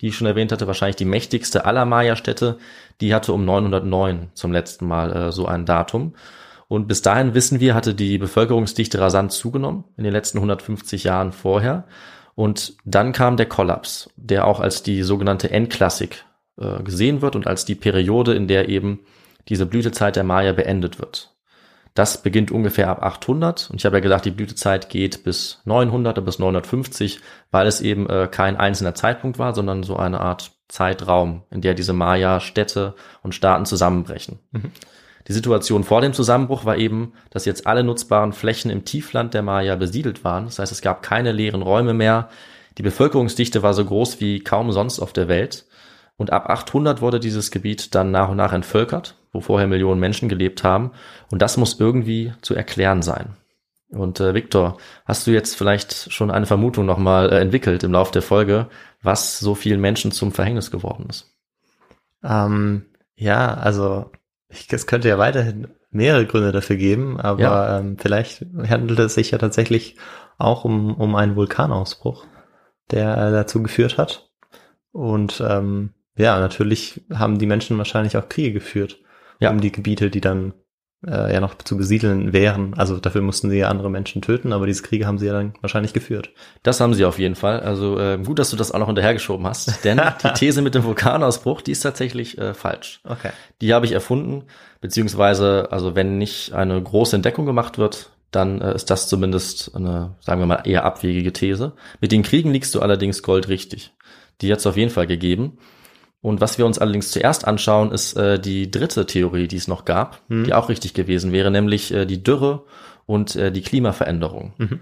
die ich schon erwähnt hatte, wahrscheinlich die mächtigste aller Maya-Städte, die hatte um 909 zum letzten Mal äh, so ein Datum. Und bis dahin wissen wir, hatte die Bevölkerungsdichte rasant zugenommen in den letzten 150 Jahren vorher. Und dann kam der Kollaps, der auch als die sogenannte Endklassik äh, gesehen wird und als die Periode, in der eben diese Blütezeit der Maya beendet wird. Das beginnt ungefähr ab 800 und ich habe ja gesagt, die Blütezeit geht bis 900 bis 950, weil es eben äh, kein einzelner Zeitpunkt war, sondern so eine Art Zeitraum, in der diese Maya-Städte und Staaten zusammenbrechen. Mhm. Die Situation vor dem Zusammenbruch war eben, dass jetzt alle nutzbaren Flächen im Tiefland der Maya besiedelt waren. Das heißt, es gab keine leeren Räume mehr. Die Bevölkerungsdichte war so groß wie kaum sonst auf der Welt. Und ab 800 wurde dieses Gebiet dann nach und nach entvölkert, wo vorher Millionen Menschen gelebt haben. Und das muss irgendwie zu erklären sein. Und äh, Viktor, hast du jetzt vielleicht schon eine Vermutung nochmal äh, entwickelt im Laufe der Folge, was so vielen Menschen zum Verhängnis geworden ist? Ähm, ja, also ich, es könnte ja weiterhin mehrere Gründe dafür geben, aber ja. ähm, vielleicht handelt es sich ja tatsächlich auch um, um einen Vulkanausbruch, der äh, dazu geführt hat. Und ähm, ja, natürlich haben die Menschen wahrscheinlich auch Kriege geführt ja. um die Gebiete, die dann äh, ja noch zu besiedeln wären. Also dafür mussten sie ja andere Menschen töten, aber diese Kriege haben sie ja dann wahrscheinlich geführt. Das haben sie auf jeden Fall. Also äh, gut, dass du das auch noch hinterhergeschoben hast, denn die These mit dem Vulkanausbruch, die ist tatsächlich äh, falsch. Okay. Die habe ich erfunden, beziehungsweise, also wenn nicht eine große Entdeckung gemacht wird, dann äh, ist das zumindest eine, sagen wir mal, eher abwegige These. Mit den Kriegen liegst du allerdings goldrichtig. Die hat es auf jeden Fall gegeben. Und was wir uns allerdings zuerst anschauen, ist äh, die dritte Theorie, die es noch gab, mhm. die auch richtig gewesen wäre, nämlich äh, die Dürre und äh, die Klimaveränderung. Mhm.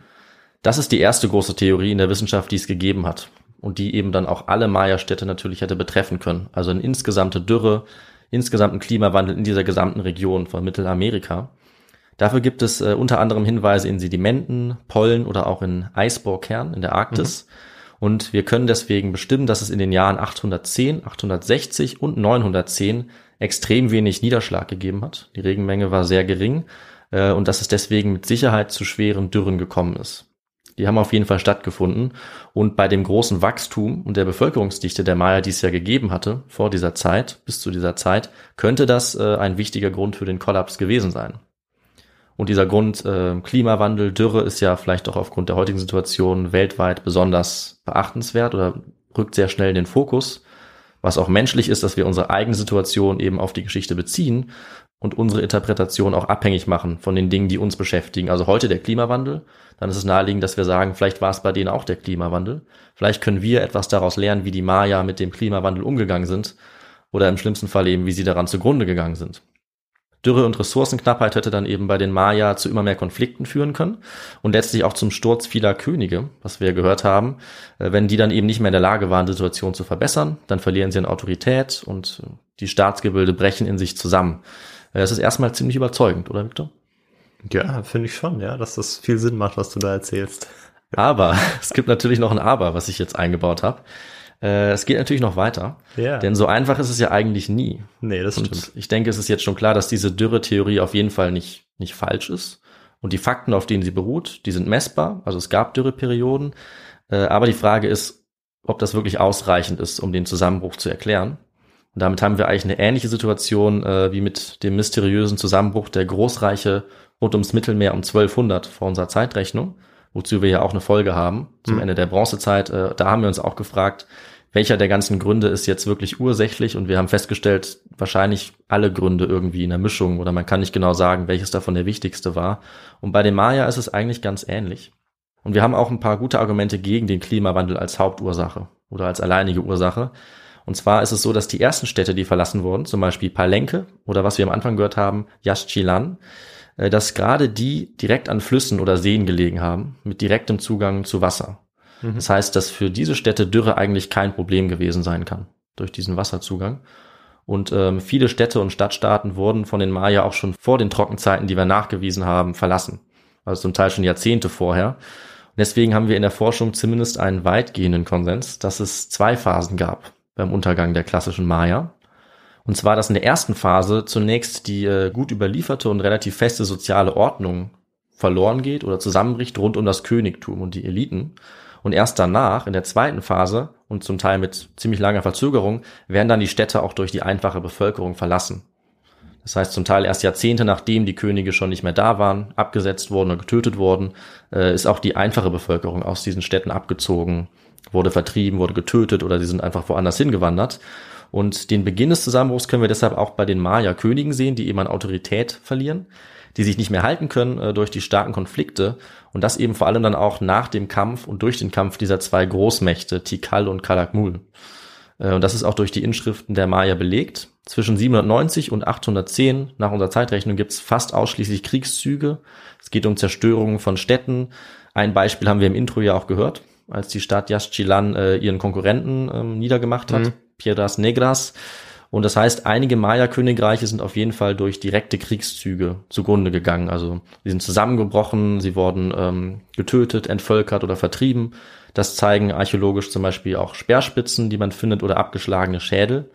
Das ist die erste große Theorie in der Wissenschaft, die es gegeben hat und die eben dann auch alle Maya-Städte natürlich hätte betreffen können. Also eine insgesamte Dürre, insgesamten Klimawandel in dieser gesamten Region von Mittelamerika. Dafür gibt es äh, unter anderem Hinweise in Sedimenten, Pollen oder auch in Eisbohrkernen in der Arktis. Mhm. Und wir können deswegen bestimmen, dass es in den Jahren 810, 860 und 910 extrem wenig Niederschlag gegeben hat. Die Regenmenge war sehr gering äh, und dass es deswegen mit Sicherheit zu schweren Dürren gekommen ist. Die haben auf jeden Fall stattgefunden. Und bei dem großen Wachstum und der Bevölkerungsdichte der Maya, die es ja gegeben hatte, vor dieser Zeit, bis zu dieser Zeit, könnte das äh, ein wichtiger Grund für den Kollaps gewesen sein. Und dieser Grund äh, Klimawandel, Dürre ist ja vielleicht auch aufgrund der heutigen Situation weltweit besonders beachtenswert oder rückt sehr schnell in den Fokus, was auch menschlich ist, dass wir unsere eigene Situation eben auf die Geschichte beziehen und unsere Interpretation auch abhängig machen von den Dingen, die uns beschäftigen. Also heute der Klimawandel, dann ist es naheliegend, dass wir sagen, vielleicht war es bei denen auch der Klimawandel. Vielleicht können wir etwas daraus lernen, wie die Maya mit dem Klimawandel umgegangen sind oder im schlimmsten Fall eben, wie sie daran zugrunde gegangen sind. Dürre und Ressourcenknappheit hätte dann eben bei den Maya zu immer mehr Konflikten führen können und letztlich auch zum Sturz vieler Könige, was wir gehört haben. Äh, wenn die dann eben nicht mehr in der Lage waren, die Situation zu verbessern, dann verlieren sie an Autorität und die Staatsgebilde brechen in sich zusammen. Äh, das ist erstmal ziemlich überzeugend, oder Victor? Ja, finde ich schon, ja, dass das viel Sinn macht, was du da erzählst. Aber es gibt natürlich noch ein Aber, was ich jetzt eingebaut habe. Äh, es geht natürlich noch weiter. Ja. Denn so einfach ist es ja eigentlich nie. Nee, das und stimmt. Ich denke, es ist jetzt schon klar, dass diese Dürre-Theorie auf jeden Fall nicht, nicht falsch ist. Und die Fakten, auf denen sie beruht, die sind messbar. Also es gab Dürreperioden. Äh, aber die Frage ist, ob das wirklich ausreichend ist, um den Zusammenbruch zu erklären. Und damit haben wir eigentlich eine ähnliche Situation äh, wie mit dem mysteriösen Zusammenbruch der Großreiche rund ums Mittelmeer um 1200 vor unserer Zeitrechnung wozu wir ja auch eine Folge haben zum mhm. Ende der Bronzezeit. Äh, da haben wir uns auch gefragt, welcher der ganzen Gründe ist jetzt wirklich ursächlich und wir haben festgestellt, wahrscheinlich alle Gründe irgendwie in der Mischung oder man kann nicht genau sagen, welches davon der wichtigste war. Und bei den Maya ist es eigentlich ganz ähnlich. Und wir haben auch ein paar gute Argumente gegen den Klimawandel als Hauptursache oder als alleinige Ursache. Und zwar ist es so, dass die ersten Städte, die verlassen wurden, zum Beispiel Palenque oder was wir am Anfang gehört haben, Yaxchilan, äh, dass gerade die direkt an Flüssen oder Seen gelegen haben, mit direktem Zugang zu Wasser. Mhm. Das heißt, dass für diese Städte Dürre eigentlich kein Problem gewesen sein kann durch diesen Wasserzugang. Und ähm, viele Städte und Stadtstaaten wurden von den Maya auch schon vor den Trockenzeiten, die wir nachgewiesen haben, verlassen. Also zum Teil schon Jahrzehnte vorher. Und deswegen haben wir in der Forschung zumindest einen weitgehenden Konsens, dass es zwei Phasen gab beim Untergang der klassischen Maya. Und zwar, dass in der ersten Phase zunächst die äh, gut überlieferte und relativ feste soziale Ordnung verloren geht oder zusammenbricht rund um das Königtum und die Eliten. Und erst danach, in der zweiten Phase und zum Teil mit ziemlich langer Verzögerung, werden dann die Städte auch durch die einfache Bevölkerung verlassen. Das heißt, zum Teil erst Jahrzehnte nachdem die Könige schon nicht mehr da waren, abgesetzt wurden oder getötet wurden, äh, ist auch die einfache Bevölkerung aus diesen Städten abgezogen, wurde vertrieben, wurde getötet oder sie sind einfach woanders hingewandert. Und den Beginn des Zusammenbruchs können wir deshalb auch bei den Maya-Königen sehen, die eben an Autorität verlieren, die sich nicht mehr halten können äh, durch die starken Konflikte und das eben vor allem dann auch nach dem Kampf und durch den Kampf dieser zwei Großmächte, Tikal und Kalakmul. Äh, und das ist auch durch die Inschriften der Maya belegt. Zwischen 790 und 810 nach unserer Zeitrechnung gibt es fast ausschließlich Kriegszüge. Es geht um Zerstörungen von Städten. Ein Beispiel haben wir im Intro ja auch gehört, als die Stadt Yaxchilan äh, ihren Konkurrenten ähm, niedergemacht hat. Mhm. Piedras Negras. Und das heißt, einige Maya-Königreiche sind auf jeden Fall durch direkte Kriegszüge zugrunde gegangen. Also sie sind zusammengebrochen, sie wurden ähm, getötet, entvölkert oder vertrieben. Das zeigen archäologisch zum Beispiel auch Speerspitzen, die man findet, oder abgeschlagene Schädel.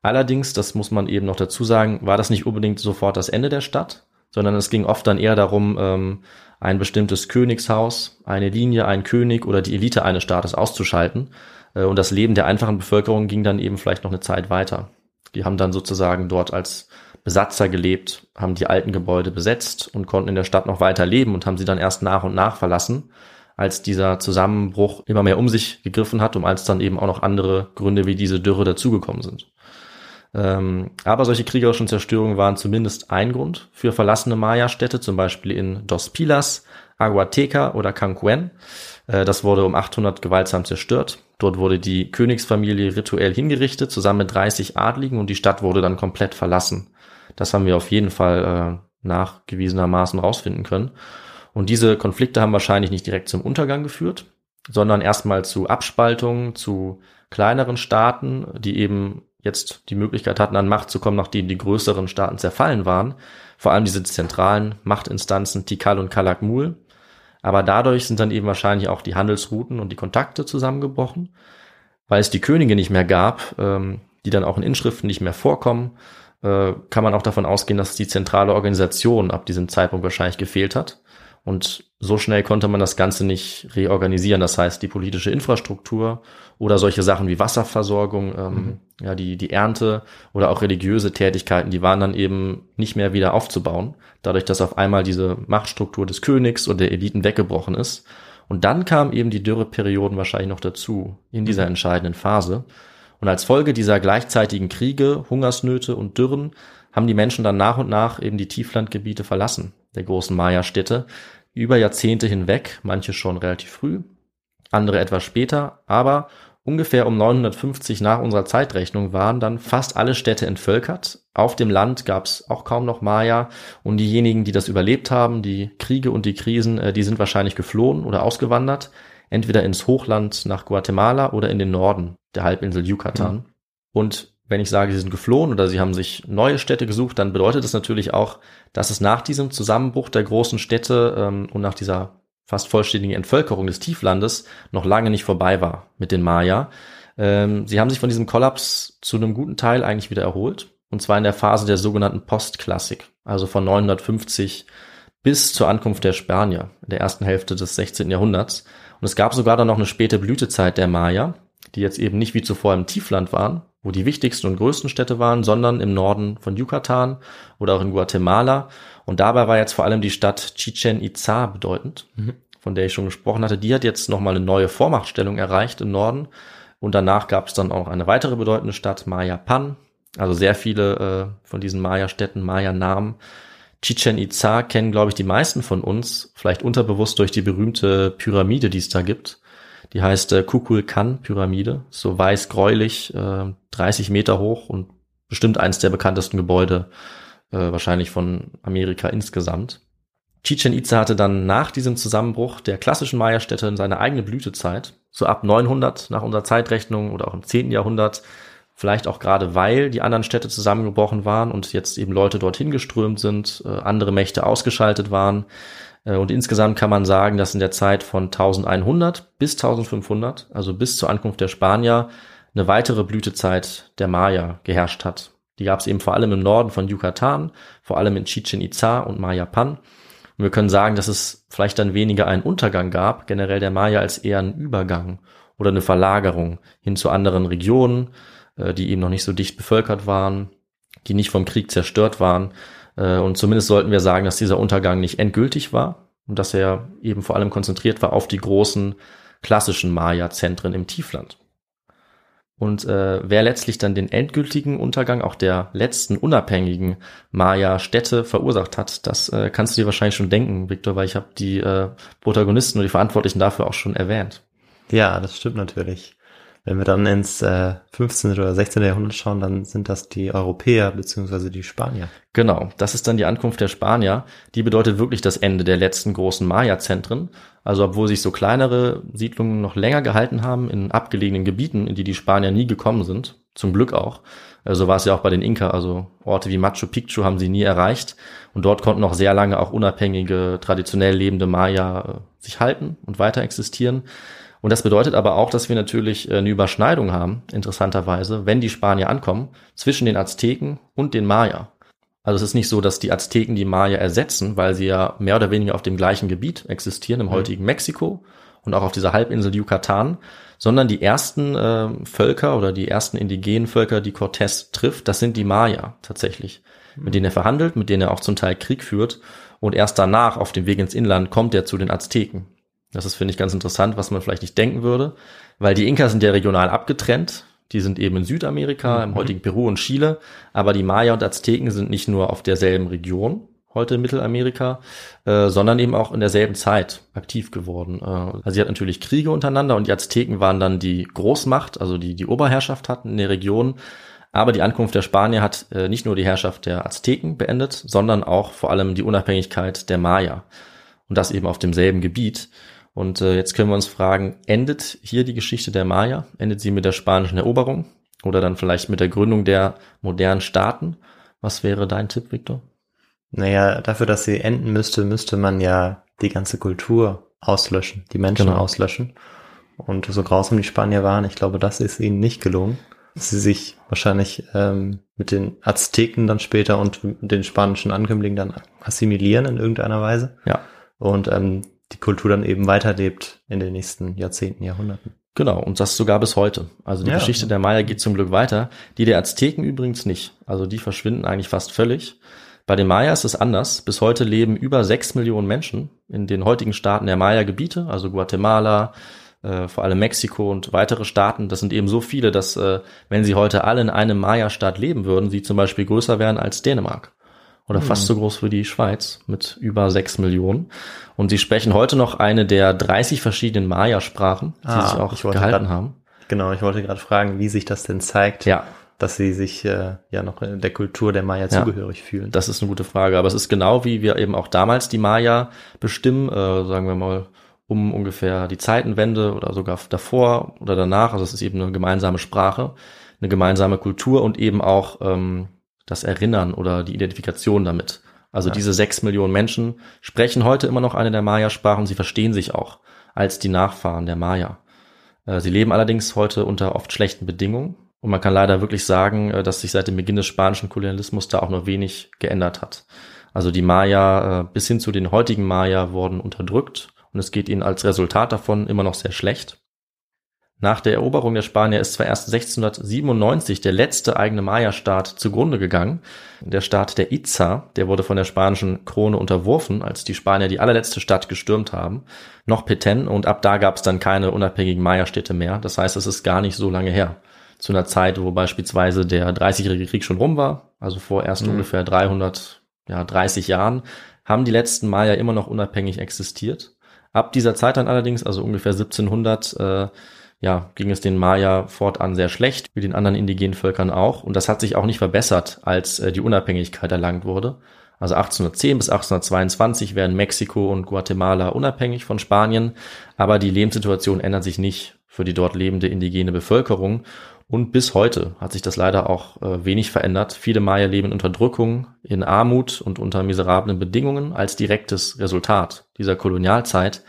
Allerdings, das muss man eben noch dazu sagen, war das nicht unbedingt sofort das Ende der Stadt, sondern es ging oft dann eher darum, ähm, ein bestimmtes Königshaus, eine Linie, ein König oder die Elite eines Staates auszuschalten und das Leben der einfachen Bevölkerung ging dann eben vielleicht noch eine Zeit weiter. Die haben dann sozusagen dort als Besatzer gelebt, haben die alten Gebäude besetzt und konnten in der Stadt noch weiter leben und haben sie dann erst nach und nach verlassen, als dieser Zusammenbruch immer mehr um sich gegriffen hat und als dann eben auch noch andere Gründe wie diese Dürre dazugekommen sind. Ähm, aber solche kriegerischen Zerstörungen waren zumindest ein Grund für verlassene Maya-Städte, zum Beispiel in Dos Pilas, Aguateca oder Cancuen. Äh, das wurde um 800 gewaltsam zerstört. Dort wurde die Königsfamilie rituell hingerichtet, zusammen mit 30 Adligen und die Stadt wurde dann komplett verlassen. Das haben wir auf jeden Fall äh, nachgewiesenermaßen rausfinden können. Und diese Konflikte haben wahrscheinlich nicht direkt zum Untergang geführt, sondern erstmal zu Abspaltungen, zu kleineren Staaten, die eben jetzt die Möglichkeit hatten, an Macht zu kommen, nachdem die größeren Staaten zerfallen waren. Vor allem diese zentralen Machtinstanzen Tikal und Kalakmul, aber dadurch sind dann eben wahrscheinlich auch die Handelsrouten und die Kontakte zusammengebrochen, weil es die Könige nicht mehr gab, ähm, die dann auch in Inschriften nicht mehr vorkommen, äh, kann man auch davon ausgehen, dass die zentrale Organisation ab diesem Zeitpunkt wahrscheinlich gefehlt hat. Und so schnell konnte man das Ganze nicht reorganisieren. Das heißt, die politische Infrastruktur oder solche Sachen wie Wasserversorgung, ähm, mhm. ja, die, die Ernte oder auch religiöse Tätigkeiten, die waren dann eben nicht mehr wieder aufzubauen. Dadurch, dass auf einmal diese Machtstruktur des Königs und der Eliten weggebrochen ist. Und dann kamen eben die Dürreperioden wahrscheinlich noch dazu in dieser mhm. entscheidenden Phase. Und als Folge dieser gleichzeitigen Kriege, Hungersnöte und Dürren haben die Menschen dann nach und nach eben die Tieflandgebiete verlassen, der großen Maya-Städte, über Jahrzehnte hinweg, manche schon relativ früh, andere etwas später, aber ungefähr um 950 nach unserer Zeitrechnung waren dann fast alle Städte entvölkert. Auf dem Land gab es auch kaum noch Maya und diejenigen, die das überlebt haben, die Kriege und die Krisen, äh, die sind wahrscheinlich geflohen oder ausgewandert, entweder ins Hochland nach Guatemala oder in den Norden der Halbinsel Yucatan. Mhm. Und wenn ich sage, sie sind geflohen oder sie haben sich neue Städte gesucht, dann bedeutet das natürlich auch, dass es nach diesem Zusammenbruch der großen Städte ähm, und nach dieser fast vollständigen Entvölkerung des Tieflandes noch lange nicht vorbei war mit den Maya. Ähm, sie haben sich von diesem Kollaps zu einem guten Teil eigentlich wieder erholt. Und zwar in der Phase der sogenannten Postklassik, also von 950 bis zur Ankunft der Spanier in der ersten Hälfte des 16. Jahrhunderts. Und es gab sogar dann noch eine späte Blütezeit der Maya, die jetzt eben nicht wie zuvor im Tiefland waren, wo die wichtigsten und größten Städte waren, sondern im Norden von Yucatan oder auch in Guatemala. Und dabei war jetzt vor allem die Stadt Chichen Itza bedeutend, mhm. von der ich schon gesprochen hatte. Die hat jetzt nochmal eine neue Vormachtstellung erreicht im Norden. Und danach gab es dann auch eine weitere bedeutende Stadt, Mayapan. Also sehr viele äh, von diesen Maya-Städten, Maya-Namen. Chichen Itza kennen, glaube ich, die meisten von uns, vielleicht unterbewusst durch die berühmte Pyramide, die es da gibt. Die heißt äh, Kukulkan-Pyramide, so weiß gräulich, äh, 30 Meter hoch und bestimmt eines der bekanntesten Gebäude äh, wahrscheinlich von Amerika insgesamt. Chichen Itza hatte dann nach diesem Zusammenbruch der klassischen Maya-Städte seine eigene Blütezeit, so ab 900 nach unserer Zeitrechnung oder auch im 10. Jahrhundert, vielleicht auch gerade weil die anderen Städte zusammengebrochen waren und jetzt eben Leute dorthin geströmt sind, äh, andere Mächte ausgeschaltet waren. Äh, und insgesamt kann man sagen, dass in der Zeit von 1100 bis 1500, also bis zur Ankunft der Spanier, eine weitere Blütezeit der Maya geherrscht hat. Die gab es eben vor allem im Norden von Yucatan, vor allem in Chichen Itza und Mayapan. Und wir können sagen, dass es vielleicht dann weniger einen Untergang gab, generell der Maya, als eher einen Übergang oder eine Verlagerung hin zu anderen Regionen, äh, die eben noch nicht so dicht bevölkert waren, die nicht vom Krieg zerstört waren und zumindest sollten wir sagen, dass dieser Untergang nicht endgültig war und dass er eben vor allem konzentriert war auf die großen klassischen Maya-Zentren im Tiefland. Und äh, wer letztlich dann den endgültigen Untergang auch der letzten unabhängigen Maya-Städte verursacht hat, das äh, kannst du dir wahrscheinlich schon denken, Victor, weil ich habe die äh, Protagonisten und die Verantwortlichen dafür auch schon erwähnt. Ja, das stimmt natürlich. Wenn wir dann ins äh, 15. oder 16. Jahrhundert schauen, dann sind das die Europäer beziehungsweise die Spanier. Genau, das ist dann die Ankunft der Spanier. Die bedeutet wirklich das Ende der letzten großen Maya-Zentren. Also obwohl sich so kleinere Siedlungen noch länger gehalten haben in abgelegenen Gebieten, in die die Spanier nie gekommen sind, zum Glück auch. So also war es ja auch bei den Inka, also Orte wie Machu Picchu haben sie nie erreicht. Und dort konnten auch sehr lange auch unabhängige, traditionell lebende Maya äh, sich halten und weiter existieren. Und das bedeutet aber auch, dass wir natürlich äh, eine Überschneidung haben, interessanterweise, wenn die Spanier ankommen, zwischen den Azteken und den Maya. Also es ist nicht so, dass die Azteken die Maya ersetzen, weil sie ja mehr oder weniger auf dem gleichen Gebiet existieren, im mhm. heutigen Mexiko und auch auf dieser Halbinsel Yucatan, sondern die ersten äh, Völker oder die ersten indigenen Völker, die Cortés trifft, das sind die Maya tatsächlich, mhm. mit denen er verhandelt, mit denen er auch zum Teil Krieg führt. Und erst danach, auf dem Weg ins Inland, kommt er zu den Azteken. Das ist, finde ich, ganz interessant, was man vielleicht nicht denken würde, weil die Inka sind ja regional abgetrennt. Die sind eben in Südamerika, mhm. im heutigen Peru und Chile. Aber die Maya und Azteken sind nicht nur auf derselben Region, heute in Mittelamerika, äh, sondern eben auch in derselben Zeit aktiv geworden. Äh, also sie hat natürlich Kriege untereinander und die Azteken waren dann die Großmacht, also die die Oberherrschaft hatten in der Region. Aber die Ankunft der Spanier hat äh, nicht nur die Herrschaft der Azteken beendet, sondern auch vor allem die Unabhängigkeit der Maya. Und das eben auf demselben Gebiet. Und äh, jetzt können wir uns fragen, endet hier die Geschichte der Maya? Endet sie mit der spanischen Eroberung? Oder dann vielleicht mit der Gründung der modernen Staaten? Was wäre dein Tipp, Victor? Naja, dafür, dass sie enden müsste, müsste man ja die ganze Kultur auslöschen, die Menschen genau. auslöschen. Und so grausam die Spanier waren, ich glaube, das ist ihnen nicht gelungen. Sie sich wahrscheinlich ähm, mit den Azteken dann später und den spanischen Ankömmlingen dann assimilieren in irgendeiner Weise. Ja und ähm, die Kultur dann eben weiterlebt in den nächsten Jahrzehnten, Jahrhunderten. Genau, und das sogar bis heute. Also die Ja. Geschichte der Maya geht zum Glück weiter. Die der Azteken übrigens nicht. Also die verschwinden eigentlich fast völlig. Bei den Maya ist es anders. Bis heute leben über sechs Millionen Menschen in den heutigen Staaten der Maya-Gebiete, also Guatemala, äh, vor allem Mexiko und weitere Staaten. Das sind eben so viele, dass äh, wenn sie heute alle in einem Maya-Staat leben würden, sie zum Beispiel größer wären als Dänemark. Oder fast so groß wie die Schweiz mit über sechs Millionen. Und sie sprechen heute noch eine der 30 verschiedenen Maya-Sprachen, die Ah, sich auch gehalten grad- haben. Genau, ich wollte gerade fragen, wie sich das denn zeigt, Ja, dass sie sich äh, ja noch in der Kultur der Maya Ja. zugehörig fühlen. das ist eine gute Frage. Aber es ist genau wie wir eben auch damals die Maya bestimmen, äh, sagen wir mal, um ungefähr die Zeitenwende oder sogar davor oder danach. Also es ist eben eine gemeinsame Sprache, eine gemeinsame Kultur und eben auch ähm, das Erinnern oder die Identifikation damit. Also Ja. diese sechs Millionen Menschen sprechen heute immer noch eine der Maya-Sprachen. Sie verstehen sich auch als die Nachfahren der Maya. Äh, Sie leben allerdings heute unter oft schlechten Bedingungen. Und man kann leider wirklich sagen, äh, dass sich seit dem Beginn des spanischen Kolonialismus da auch nur wenig geändert hat. Also die Maya äh, bis hin zu den heutigen Maya wurden unterdrückt und es geht ihnen als Resultat davon immer noch sehr schlecht. Nach der Eroberung der Spanier ist zwar erst 1697 der letzte eigene Maya-Staat zugrunde gegangen. Der Staat der Itza, der wurde von der spanischen Krone unterworfen, als die Spanier die allerletzte Stadt gestürmt haben, noch Petén und ab da gab es dann keine unabhängigen Maya-Städte mehr. Das heißt, es ist gar nicht so lange her. Zu einer Zeit, wo beispielsweise der Dreißigjährige Krieg schon rum war, also vor erst Mhm. ungefähr 330 Jahren, haben die letzten Maya immer noch unabhängig existiert. Ab dieser Zeit dann allerdings, also ungefähr 1700, äh, ja, ging es den Maya fortan sehr schlecht, wie den anderen indigenen Völkern auch. Und das hat sich auch nicht verbessert, als äh, die Unabhängigkeit erlangt wurde. Also 1810 bis 1822 werden Mexiko und Guatemala unabhängig von Spanien, aber die Lebenssituation ändert sich nicht für die dort lebende indigene Bevölkerung. Und bis heute hat sich das leider auch äh, wenig verändert. Viele Maya leben in Unterdrückung, in Armut und unter miserablen Bedingungen als direktes Resultat dieser Kolonialzeit.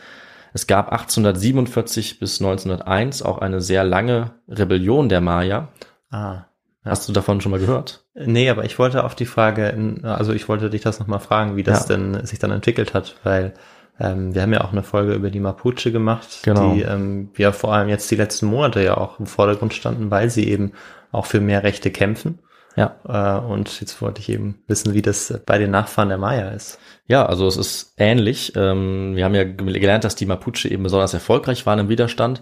Es gab 1847 bis 1901 auch eine sehr lange Rebellion der Maya. Ah. Hast du davon schon mal gehört? Nee, aber ich wollte auf die Frage, also ich wollte dich das nochmal fragen, wie das Ja. denn sich dann entwickelt hat, weil ähm, wir haben ja auch eine Folge über die Mapuche gemacht, Genau. die ähm, ja vor allem jetzt die letzten Monate ja auch im Vordergrund standen, weil sie eben auch für mehr Rechte kämpfen. Ja. Äh, und jetzt wollte ich eben wissen, wie das bei den Nachfahren der Maya ist. Ja, also es ist ähnlich. Ähm, wir haben ja ge- gelernt, dass die Mapuche eben besonders erfolgreich waren im Widerstand.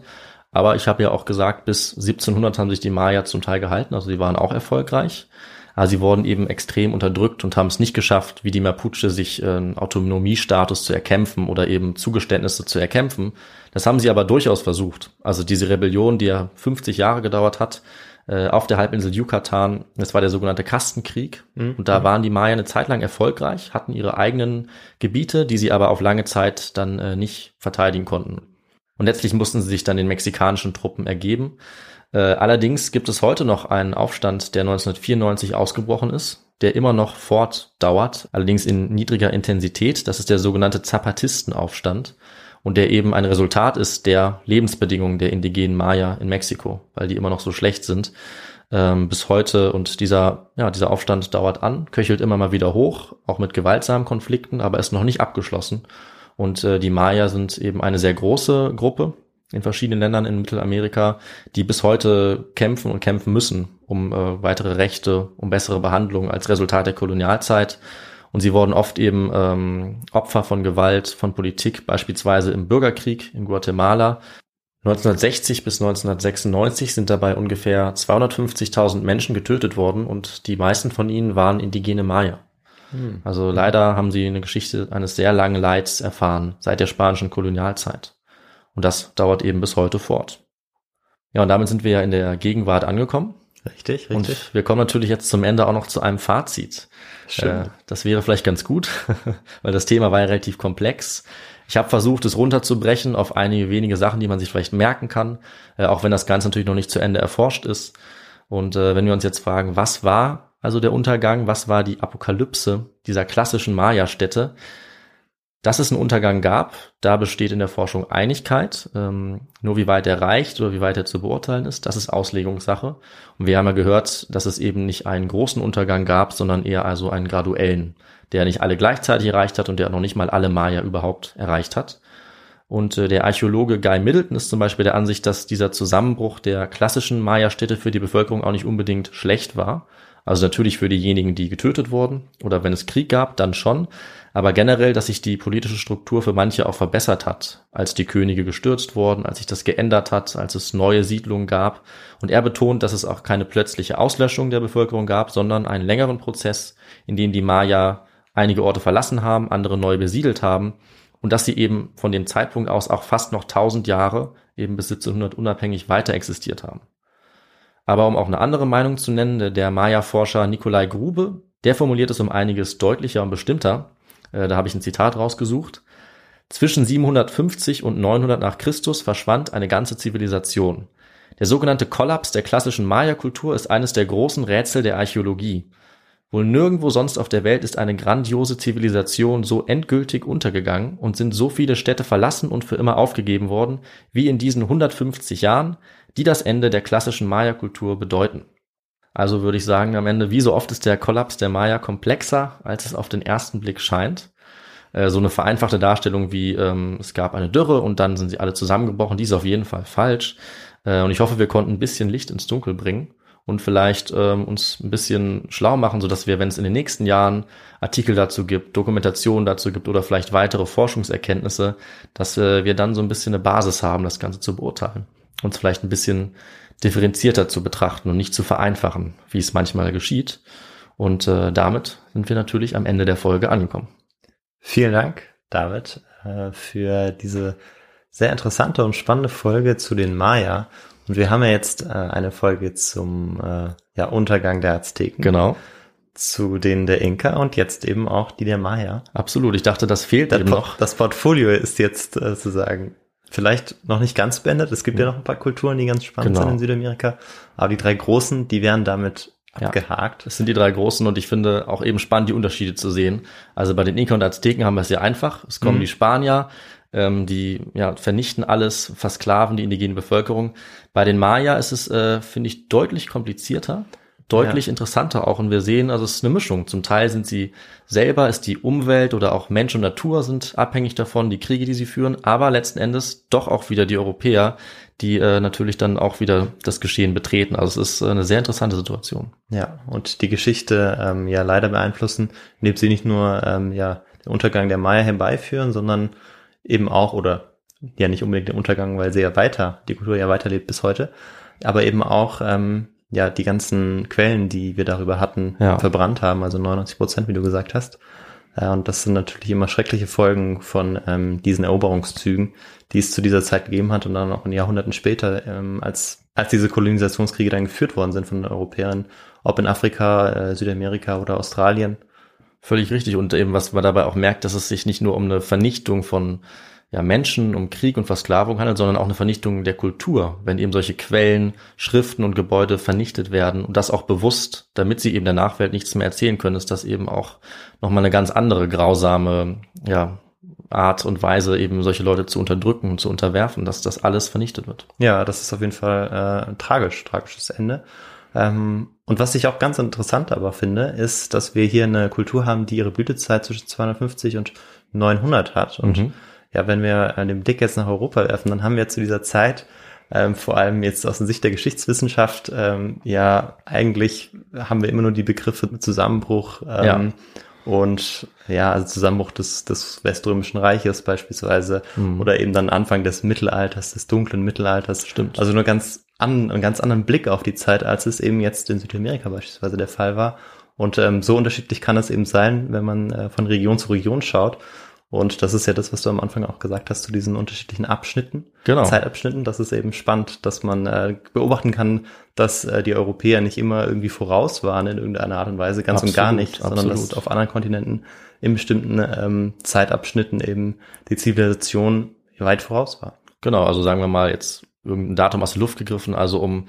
Aber ich habe ja auch gesagt, bis 1700 haben sich die Maya zum Teil gehalten, also sie waren auch erfolgreich. Aber sie wurden eben extrem unterdrückt und haben es nicht geschafft, wie die Mapuche, sich äh, einen Autonomiestatus zu erkämpfen oder eben Zugeständnisse zu erkämpfen. Das haben sie aber durchaus versucht. Also diese Rebellion, die ja 50 Jahre gedauert hat, äh, auf der Halbinsel Yucatan, das war der sogenannte Kastenkrieg. Und da waren die Maya eine Zeit lang erfolgreich, hatten ihre eigenen Gebiete, die sie aber auf lange Zeit dann äh, nicht verteidigen konnten. Und letztlich mussten sie sich dann den mexikanischen Truppen ergeben. Äh, allerdings gibt es heute noch einen Aufstand, der 1994 ausgebrochen ist, der immer noch fortdauert, allerdings in niedriger Intensität. Das ist der sogenannte Zapatistenaufstand und der eben ein Resultat ist der Lebensbedingungen der indigenen Maya in Mexiko, weil die immer noch so schlecht sind ähm, bis heute. Und dieser, ja, dieser Aufstand dauert an, köchelt immer mal wieder hoch, auch mit gewaltsamen Konflikten, aber ist noch nicht abgeschlossen. Und äh, die Maya sind eben eine sehr große Gruppe in verschiedenen Ländern in Mittelamerika, die bis heute kämpfen und kämpfen müssen um äh, weitere Rechte, um bessere Behandlung als Resultat der Kolonialzeit. Und sie wurden oft eben ähm, Opfer von Gewalt, von Politik, beispielsweise im Bürgerkrieg in Guatemala. 1960 bis 1996 sind dabei ungefähr 250.000 Menschen getötet worden und die meisten von ihnen waren indigene Maya. Also leider haben sie eine Geschichte eines sehr langen Leids erfahren seit der spanischen Kolonialzeit. Und das dauert eben bis heute fort. Ja, und damit sind wir ja in der Gegenwart angekommen. Richtig, richtig. Und wir kommen natürlich jetzt zum Ende auch noch zu einem Fazit. Schön. Äh, das wäre vielleicht ganz gut, weil das Thema war ja relativ komplex. Ich habe versucht, es runterzubrechen auf einige wenige Sachen, die man sich vielleicht merken kann, äh, auch wenn das Ganze natürlich noch nicht zu Ende erforscht ist. Und äh, wenn wir uns jetzt fragen, was war also der Untergang, was war die Apokalypse dieser klassischen Maya-Städte? Dass es einen Untergang gab, da besteht in der Forschung Einigkeit. Ähm, nur wie weit er reicht oder wie weit er zu beurteilen ist, das ist Auslegungssache. Und wir haben ja gehört, dass es eben nicht einen großen Untergang gab, sondern eher also einen graduellen. der nicht alle gleichzeitig erreicht hat und der noch nicht mal alle Maya überhaupt erreicht hat. Und äh, der Archäologe Guy Middleton ist zum Beispiel der Ansicht, dass dieser Zusammenbruch der klassischen Maya-Städte für die Bevölkerung auch nicht unbedingt schlecht war. Also natürlich für diejenigen, die getötet wurden oder wenn es Krieg gab, dann schon. Aber generell, dass sich die politische Struktur für manche auch verbessert hat, als die Könige gestürzt wurden, als sich das geändert hat, als es neue Siedlungen gab. Und er betont, dass es auch keine plötzliche Auslöschung der Bevölkerung gab, sondern einen längeren Prozess, in dem die Maya einige Orte verlassen haben, andere neu besiedelt haben und dass sie eben von dem Zeitpunkt aus auch fast noch 1000 Jahre eben bis 1700 unabhängig weiter existiert haben. Aber um auch eine andere Meinung zu nennen, der Maya-Forscher Nikolai Grube, der formuliert es um einiges deutlicher und bestimmter. Äh, da habe ich ein Zitat rausgesucht. Zwischen 750 und 900 nach Christus verschwand eine ganze Zivilisation. Der sogenannte Kollaps der klassischen Maya-Kultur ist eines der großen Rätsel der Archäologie. Wohl nirgendwo sonst auf der Welt ist eine grandiose Zivilisation so endgültig untergegangen und sind so viele Städte verlassen und für immer aufgegeben worden, wie in diesen 150 Jahren, die das Ende der klassischen Maya-Kultur bedeuten. Also würde ich sagen, am Ende, wie so oft ist der Kollaps der Maya komplexer, als es auf den ersten Blick scheint. Äh, so eine vereinfachte Darstellung wie ähm, es gab eine Dürre und dann sind sie alle zusammengebrochen, die ist auf jeden Fall falsch. Äh, und ich hoffe, wir konnten ein bisschen Licht ins Dunkel bringen und vielleicht ähm, uns ein bisschen schlau machen, so dass wir, wenn es in den nächsten Jahren Artikel dazu gibt, Dokumentation dazu gibt oder vielleicht weitere Forschungserkenntnisse, dass äh, wir dann so ein bisschen eine Basis haben, das Ganze zu beurteilen. Uns vielleicht ein bisschen differenzierter zu betrachten und nicht zu vereinfachen, wie es manchmal geschieht. Und äh, damit sind wir natürlich am Ende der Folge angekommen. Vielen Dank, David, äh, für diese sehr interessante und spannende Folge zu den Maya. Und wir haben ja jetzt äh, eine Folge zum äh, ja, Untergang der Azteken. Genau. Zu denen der Inka und jetzt eben auch die der Maya. Absolut. Ich dachte, das fehlt das eben noch. Das Portfolio ist jetzt äh, sozusagen vielleicht noch nicht ganz beendet. Es gibt ja noch ein paar Kulturen, die ganz spannend Genau. sind in Südamerika. Aber die drei großen, die werden damit Ja. abgehakt. Das sind die drei großen und ich finde auch eben spannend, die Unterschiede zu sehen. Also bei den Inka und Azteken haben wir es sehr einfach. Es kommen Mhm. die Spanier, ähm, die ja, vernichten alles, versklaven die indigene Bevölkerung. Bei den Maya ist es, äh, finde ich, deutlich komplizierter, deutlich interessanter auch. Und wir sehen, also es ist eine Mischung. Zum Teil sind sie selber, ist die Umwelt oder auch Mensch und Natur sind abhängig davon, die Kriege, die sie führen, aber letzten Endes doch auch wieder die Europäer, die äh, natürlich dann auch wieder das Geschehen betreten. Also es ist äh, eine sehr interessante Situation. Ja, und die Geschichte ähm, ja leider beeinflussen, indem sie nicht nur ähm, ja den Untergang der Maya herbeiführen, sondern eben auch, oder ja nicht unbedingt den Untergang, weil sie ja weiter, die Kultur ja weiterlebt bis heute, aber eben auch ähm, ja die ganzen Quellen, die wir darüber hatten, Ja. verbrannt haben, also 99 Prozent, wie du gesagt hast. Äh, und das sind natürlich immer schreckliche Folgen von ähm, diesen Eroberungszügen, die es zu dieser Zeit gegeben hat und dann auch in Jahrhunderten später, ähm, als, als diese Kolonisationskriege dann geführt worden sind von den Europäern, ob in Afrika, äh, Südamerika oder Australien. Völlig richtig. Und eben, was man dabei auch merkt, dass es sich nicht nur um eine Vernichtung von ja, Menschen, um Krieg und Versklavung handelt, sondern auch eine Vernichtung der Kultur, wenn eben solche Quellen, Schriften und Gebäude vernichtet werden und das auch bewusst, damit sie eben der Nachwelt nichts mehr erzählen können, ist das eben auch nochmal eine ganz andere grausame ja, Art und Weise, eben solche Leute zu unterdrücken und zu unterwerfen, dass das alles vernichtet wird. Ja, das ist auf jeden Fall äh, tragisch, tragisches Ende. Ähm, und was ich auch ganz interessant aber finde, ist, dass wir hier eine Kultur haben, die ihre Blütezeit zwischen 250 und 900 hat. Und Mhm. Ja, wenn wir äh, den Blick jetzt nach Europa werfen, dann haben wir zu dieser Zeit, ähm, vor allem jetzt aus der Sicht der Geschichtswissenschaft, ähm, ja, eigentlich haben wir immer nur die Begriffe Zusammenbruch ähm, Ja. und ja, also Zusammenbruch des, des Weströmischen Reiches beispielsweise oder eben dann Anfang des Mittelalters, des dunklen Mittelalters. Stimmt. Also nur ganz an, einen ganz anderen Blick auf die Zeit, als es eben jetzt in Südamerika beispielsweise der Fall war. Und ähm, so unterschiedlich kann es eben sein, wenn man äh, von Region zu Region schaut. Und das ist ja das, was du am Anfang auch gesagt hast, zu diesen unterschiedlichen Abschnitten, Genau. Zeitabschnitten. Das ist eben spannend, dass man äh, beobachten kann, dass äh, die Europäer nicht immer irgendwie voraus waren in irgendeiner Art und Weise, ganz und gar Absolut, nicht, sondern dass absolut. auf anderen Kontinenten in bestimmten ähm, Zeitabschnitten eben die Zivilisation weit voraus war. Genau, also sagen wir mal jetzt irgendein Datum aus der Luft gegriffen, also um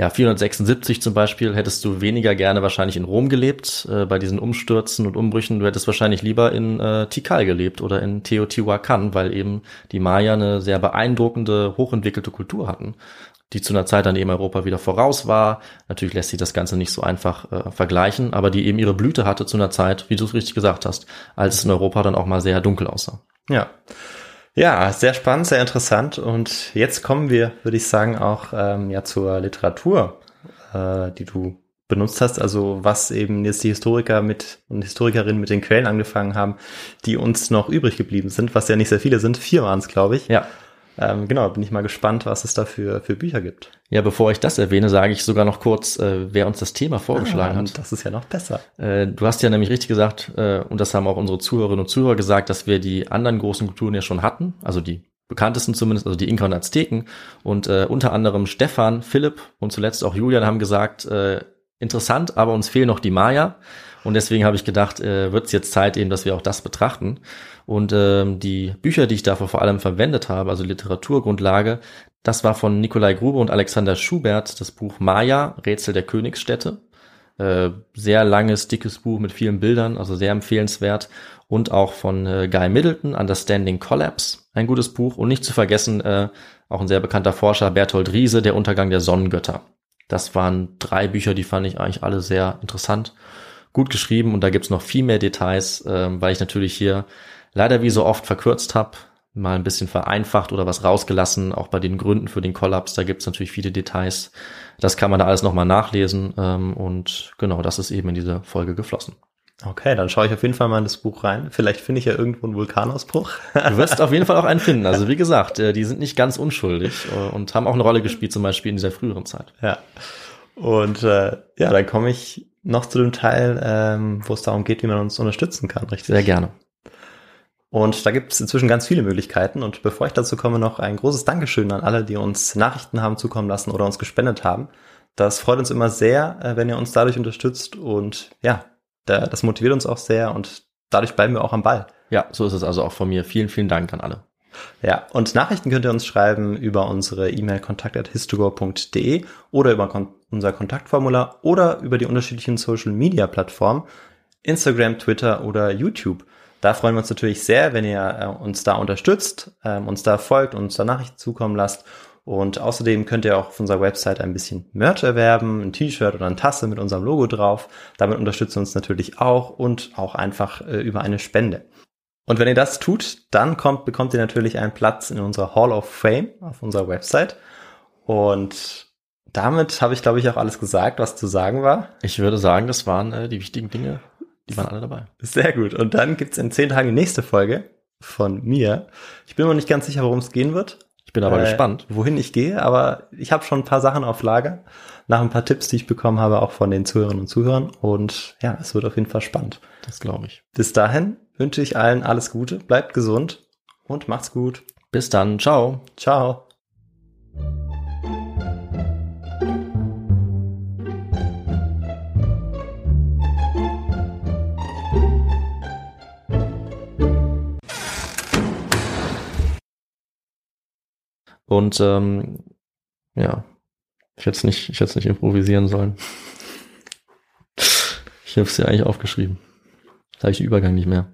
ja, 476 zum Beispiel hättest du weniger gerne wahrscheinlich in Rom gelebt, äh, bei diesen Umstürzen und Umbrüchen. Du hättest wahrscheinlich lieber in äh, Tikal gelebt oder in Teotihuacan, weil eben die Maya eine sehr beeindruckende, hochentwickelte Kultur hatten. die zu einer Zeit dann eben Europa wieder voraus war. Natürlich lässt sich das Ganze nicht so einfach äh, vergleichen, aber die eben ihre Blüte hatte zu einer Zeit, wie du es richtig gesagt hast, als es in Europa dann auch mal sehr dunkel aussah. Ja. Ja, sehr spannend, sehr interessant. Und jetzt kommen wir, würde ich sagen, auch ähm, ja zur Literatur, äh, die du benutzt hast, also was eben jetzt die Historiker mit und Historikerinnen mit den Quellen angefangen haben, die uns noch übrig geblieben sind, was ja nicht sehr viele sind, vier waren es, glaube ich. Ja. Ähm, genau, bin ich mal gespannt, was es da für, für Bücher gibt. Ja, bevor ich das erwähne, sage ich sogar noch kurz, äh, wer uns das Thema vorgeschlagen Ah, hat. Das ist ja noch besser. Äh, du hast ja nämlich richtig gesagt, äh, und das haben auch unsere Zuhörerinnen und Zuhörer gesagt, dass wir die anderen großen Kulturen ja schon hatten, also die bekanntesten zumindest, also die Inka und Azteken. Und äh, unter anderem Stefan, Philipp und zuletzt auch Julian haben gesagt, äh, interessant, aber uns fehlen noch die Maya. Und deswegen habe ich gedacht, äh, wird es jetzt Zeit eben, dass wir auch das betrachten. Und ähm, die Bücher, die ich dafür vor allem verwendet habe, also Literaturgrundlage, das war von Nikolai Grube und Alexander Schubert, das Buch Maya, Rätsel der Königsstädte. Äh, sehr langes, dickes Buch mit vielen Bildern, also sehr empfehlenswert. Und auch von äh, Guy Middleton, Understanding Collapse, ein gutes Buch. Und nicht zu vergessen, äh, auch ein sehr bekannter Forscher, Berthold Riese, Der Untergang der Sonnengötter. Das waren drei Bücher, die fand ich eigentlich alle sehr interessant, gut geschrieben. Und da gibt's noch viel mehr Details, ähm, weil ich natürlich hier leider wie so oft verkürzt habe, mal ein bisschen vereinfacht oder was rausgelassen, auch bei den Gründen für den Kollaps. Da gibt's natürlich viele Details. Das kann man da alles nochmal nachlesen. Ähm, und genau, das ist eben in diese Folge geflossen. Okay, dann schaue ich auf jeden Fall mal in das Buch rein. Vielleicht finde ich ja irgendwo einen Vulkanausbruch. Du wirst auf jeden Fall auch einen finden. Also wie gesagt, äh, die sind nicht ganz unschuldig äh, und haben auch eine Rolle gespielt, zum Beispiel in dieser früheren Zeit. Ja. Und äh, ja, dann komme ich noch zu dem Teil, ähm, wo es darum geht, wie man uns unterstützen kann, richtig? Sehr gerne. Und da gibt es inzwischen ganz viele Möglichkeiten. Und bevor ich dazu komme, noch ein großes Dankeschön an alle, die uns Nachrichten haben zukommen lassen oder uns gespendet haben. Das freut uns immer sehr, äh, wenn ihr uns dadurch unterstützt. Und ja, da, das motiviert uns auch sehr und dadurch bleiben wir auch am Ball. Ja, so ist es also auch von mir. Vielen, vielen Dank an alle. Ja, und Nachrichten könnt ihr uns schreiben über unsere E-Mail kontakt.histogor.de oder über kon unser Kontaktformular oder über die unterschiedlichen Social Media Plattformen, Instagram, Twitter oder YouTube. Da freuen wir uns natürlich sehr, wenn ihr äh, uns da unterstützt, ähm, uns da folgt, uns da Nachrichten zukommen lasst. Und außerdem könnt ihr auch auf unserer Website ein bisschen Merch erwerben, ein T-Shirt oder eine Tasse mit unserem Logo drauf. Damit unterstützt ihr uns natürlich auch und auch einfach äh, über eine Spende. Und wenn ihr das tut, dann kommt, bekommt ihr natürlich einen Platz in unserer Hall of Fame auf unserer Website. Und damit habe ich, glaube ich, auch alles gesagt, was zu sagen war. Ich würde sagen, das waren äh, die wichtigen Dinge. Die waren alle dabei. Sehr gut. Und dann gibt's in zehn Tagen die nächste Folge von mir. Ich bin mir noch nicht ganz sicher, worum es gehen wird. Ich bin aber äh, gespannt. Wohin ich gehe, aber ich habe schon ein paar Sachen auf Lager. Nach ein paar Tipps, die ich bekommen habe, auch von den Zuhörerinnen und Zuhörern. Und ja, es wird auf jeden Fall spannend. Das glaube ich. Bis dahin wünsche ich allen alles Gute, bleibt gesund und macht's gut. Bis dann. Ciao. Ciao. Und ähm, ja, ich hätte es nicht, ich hätte nicht improvisieren sollen. Ich habe es ja eigentlich aufgeschrieben. Jetzt habe ich den Übergang nicht mehr.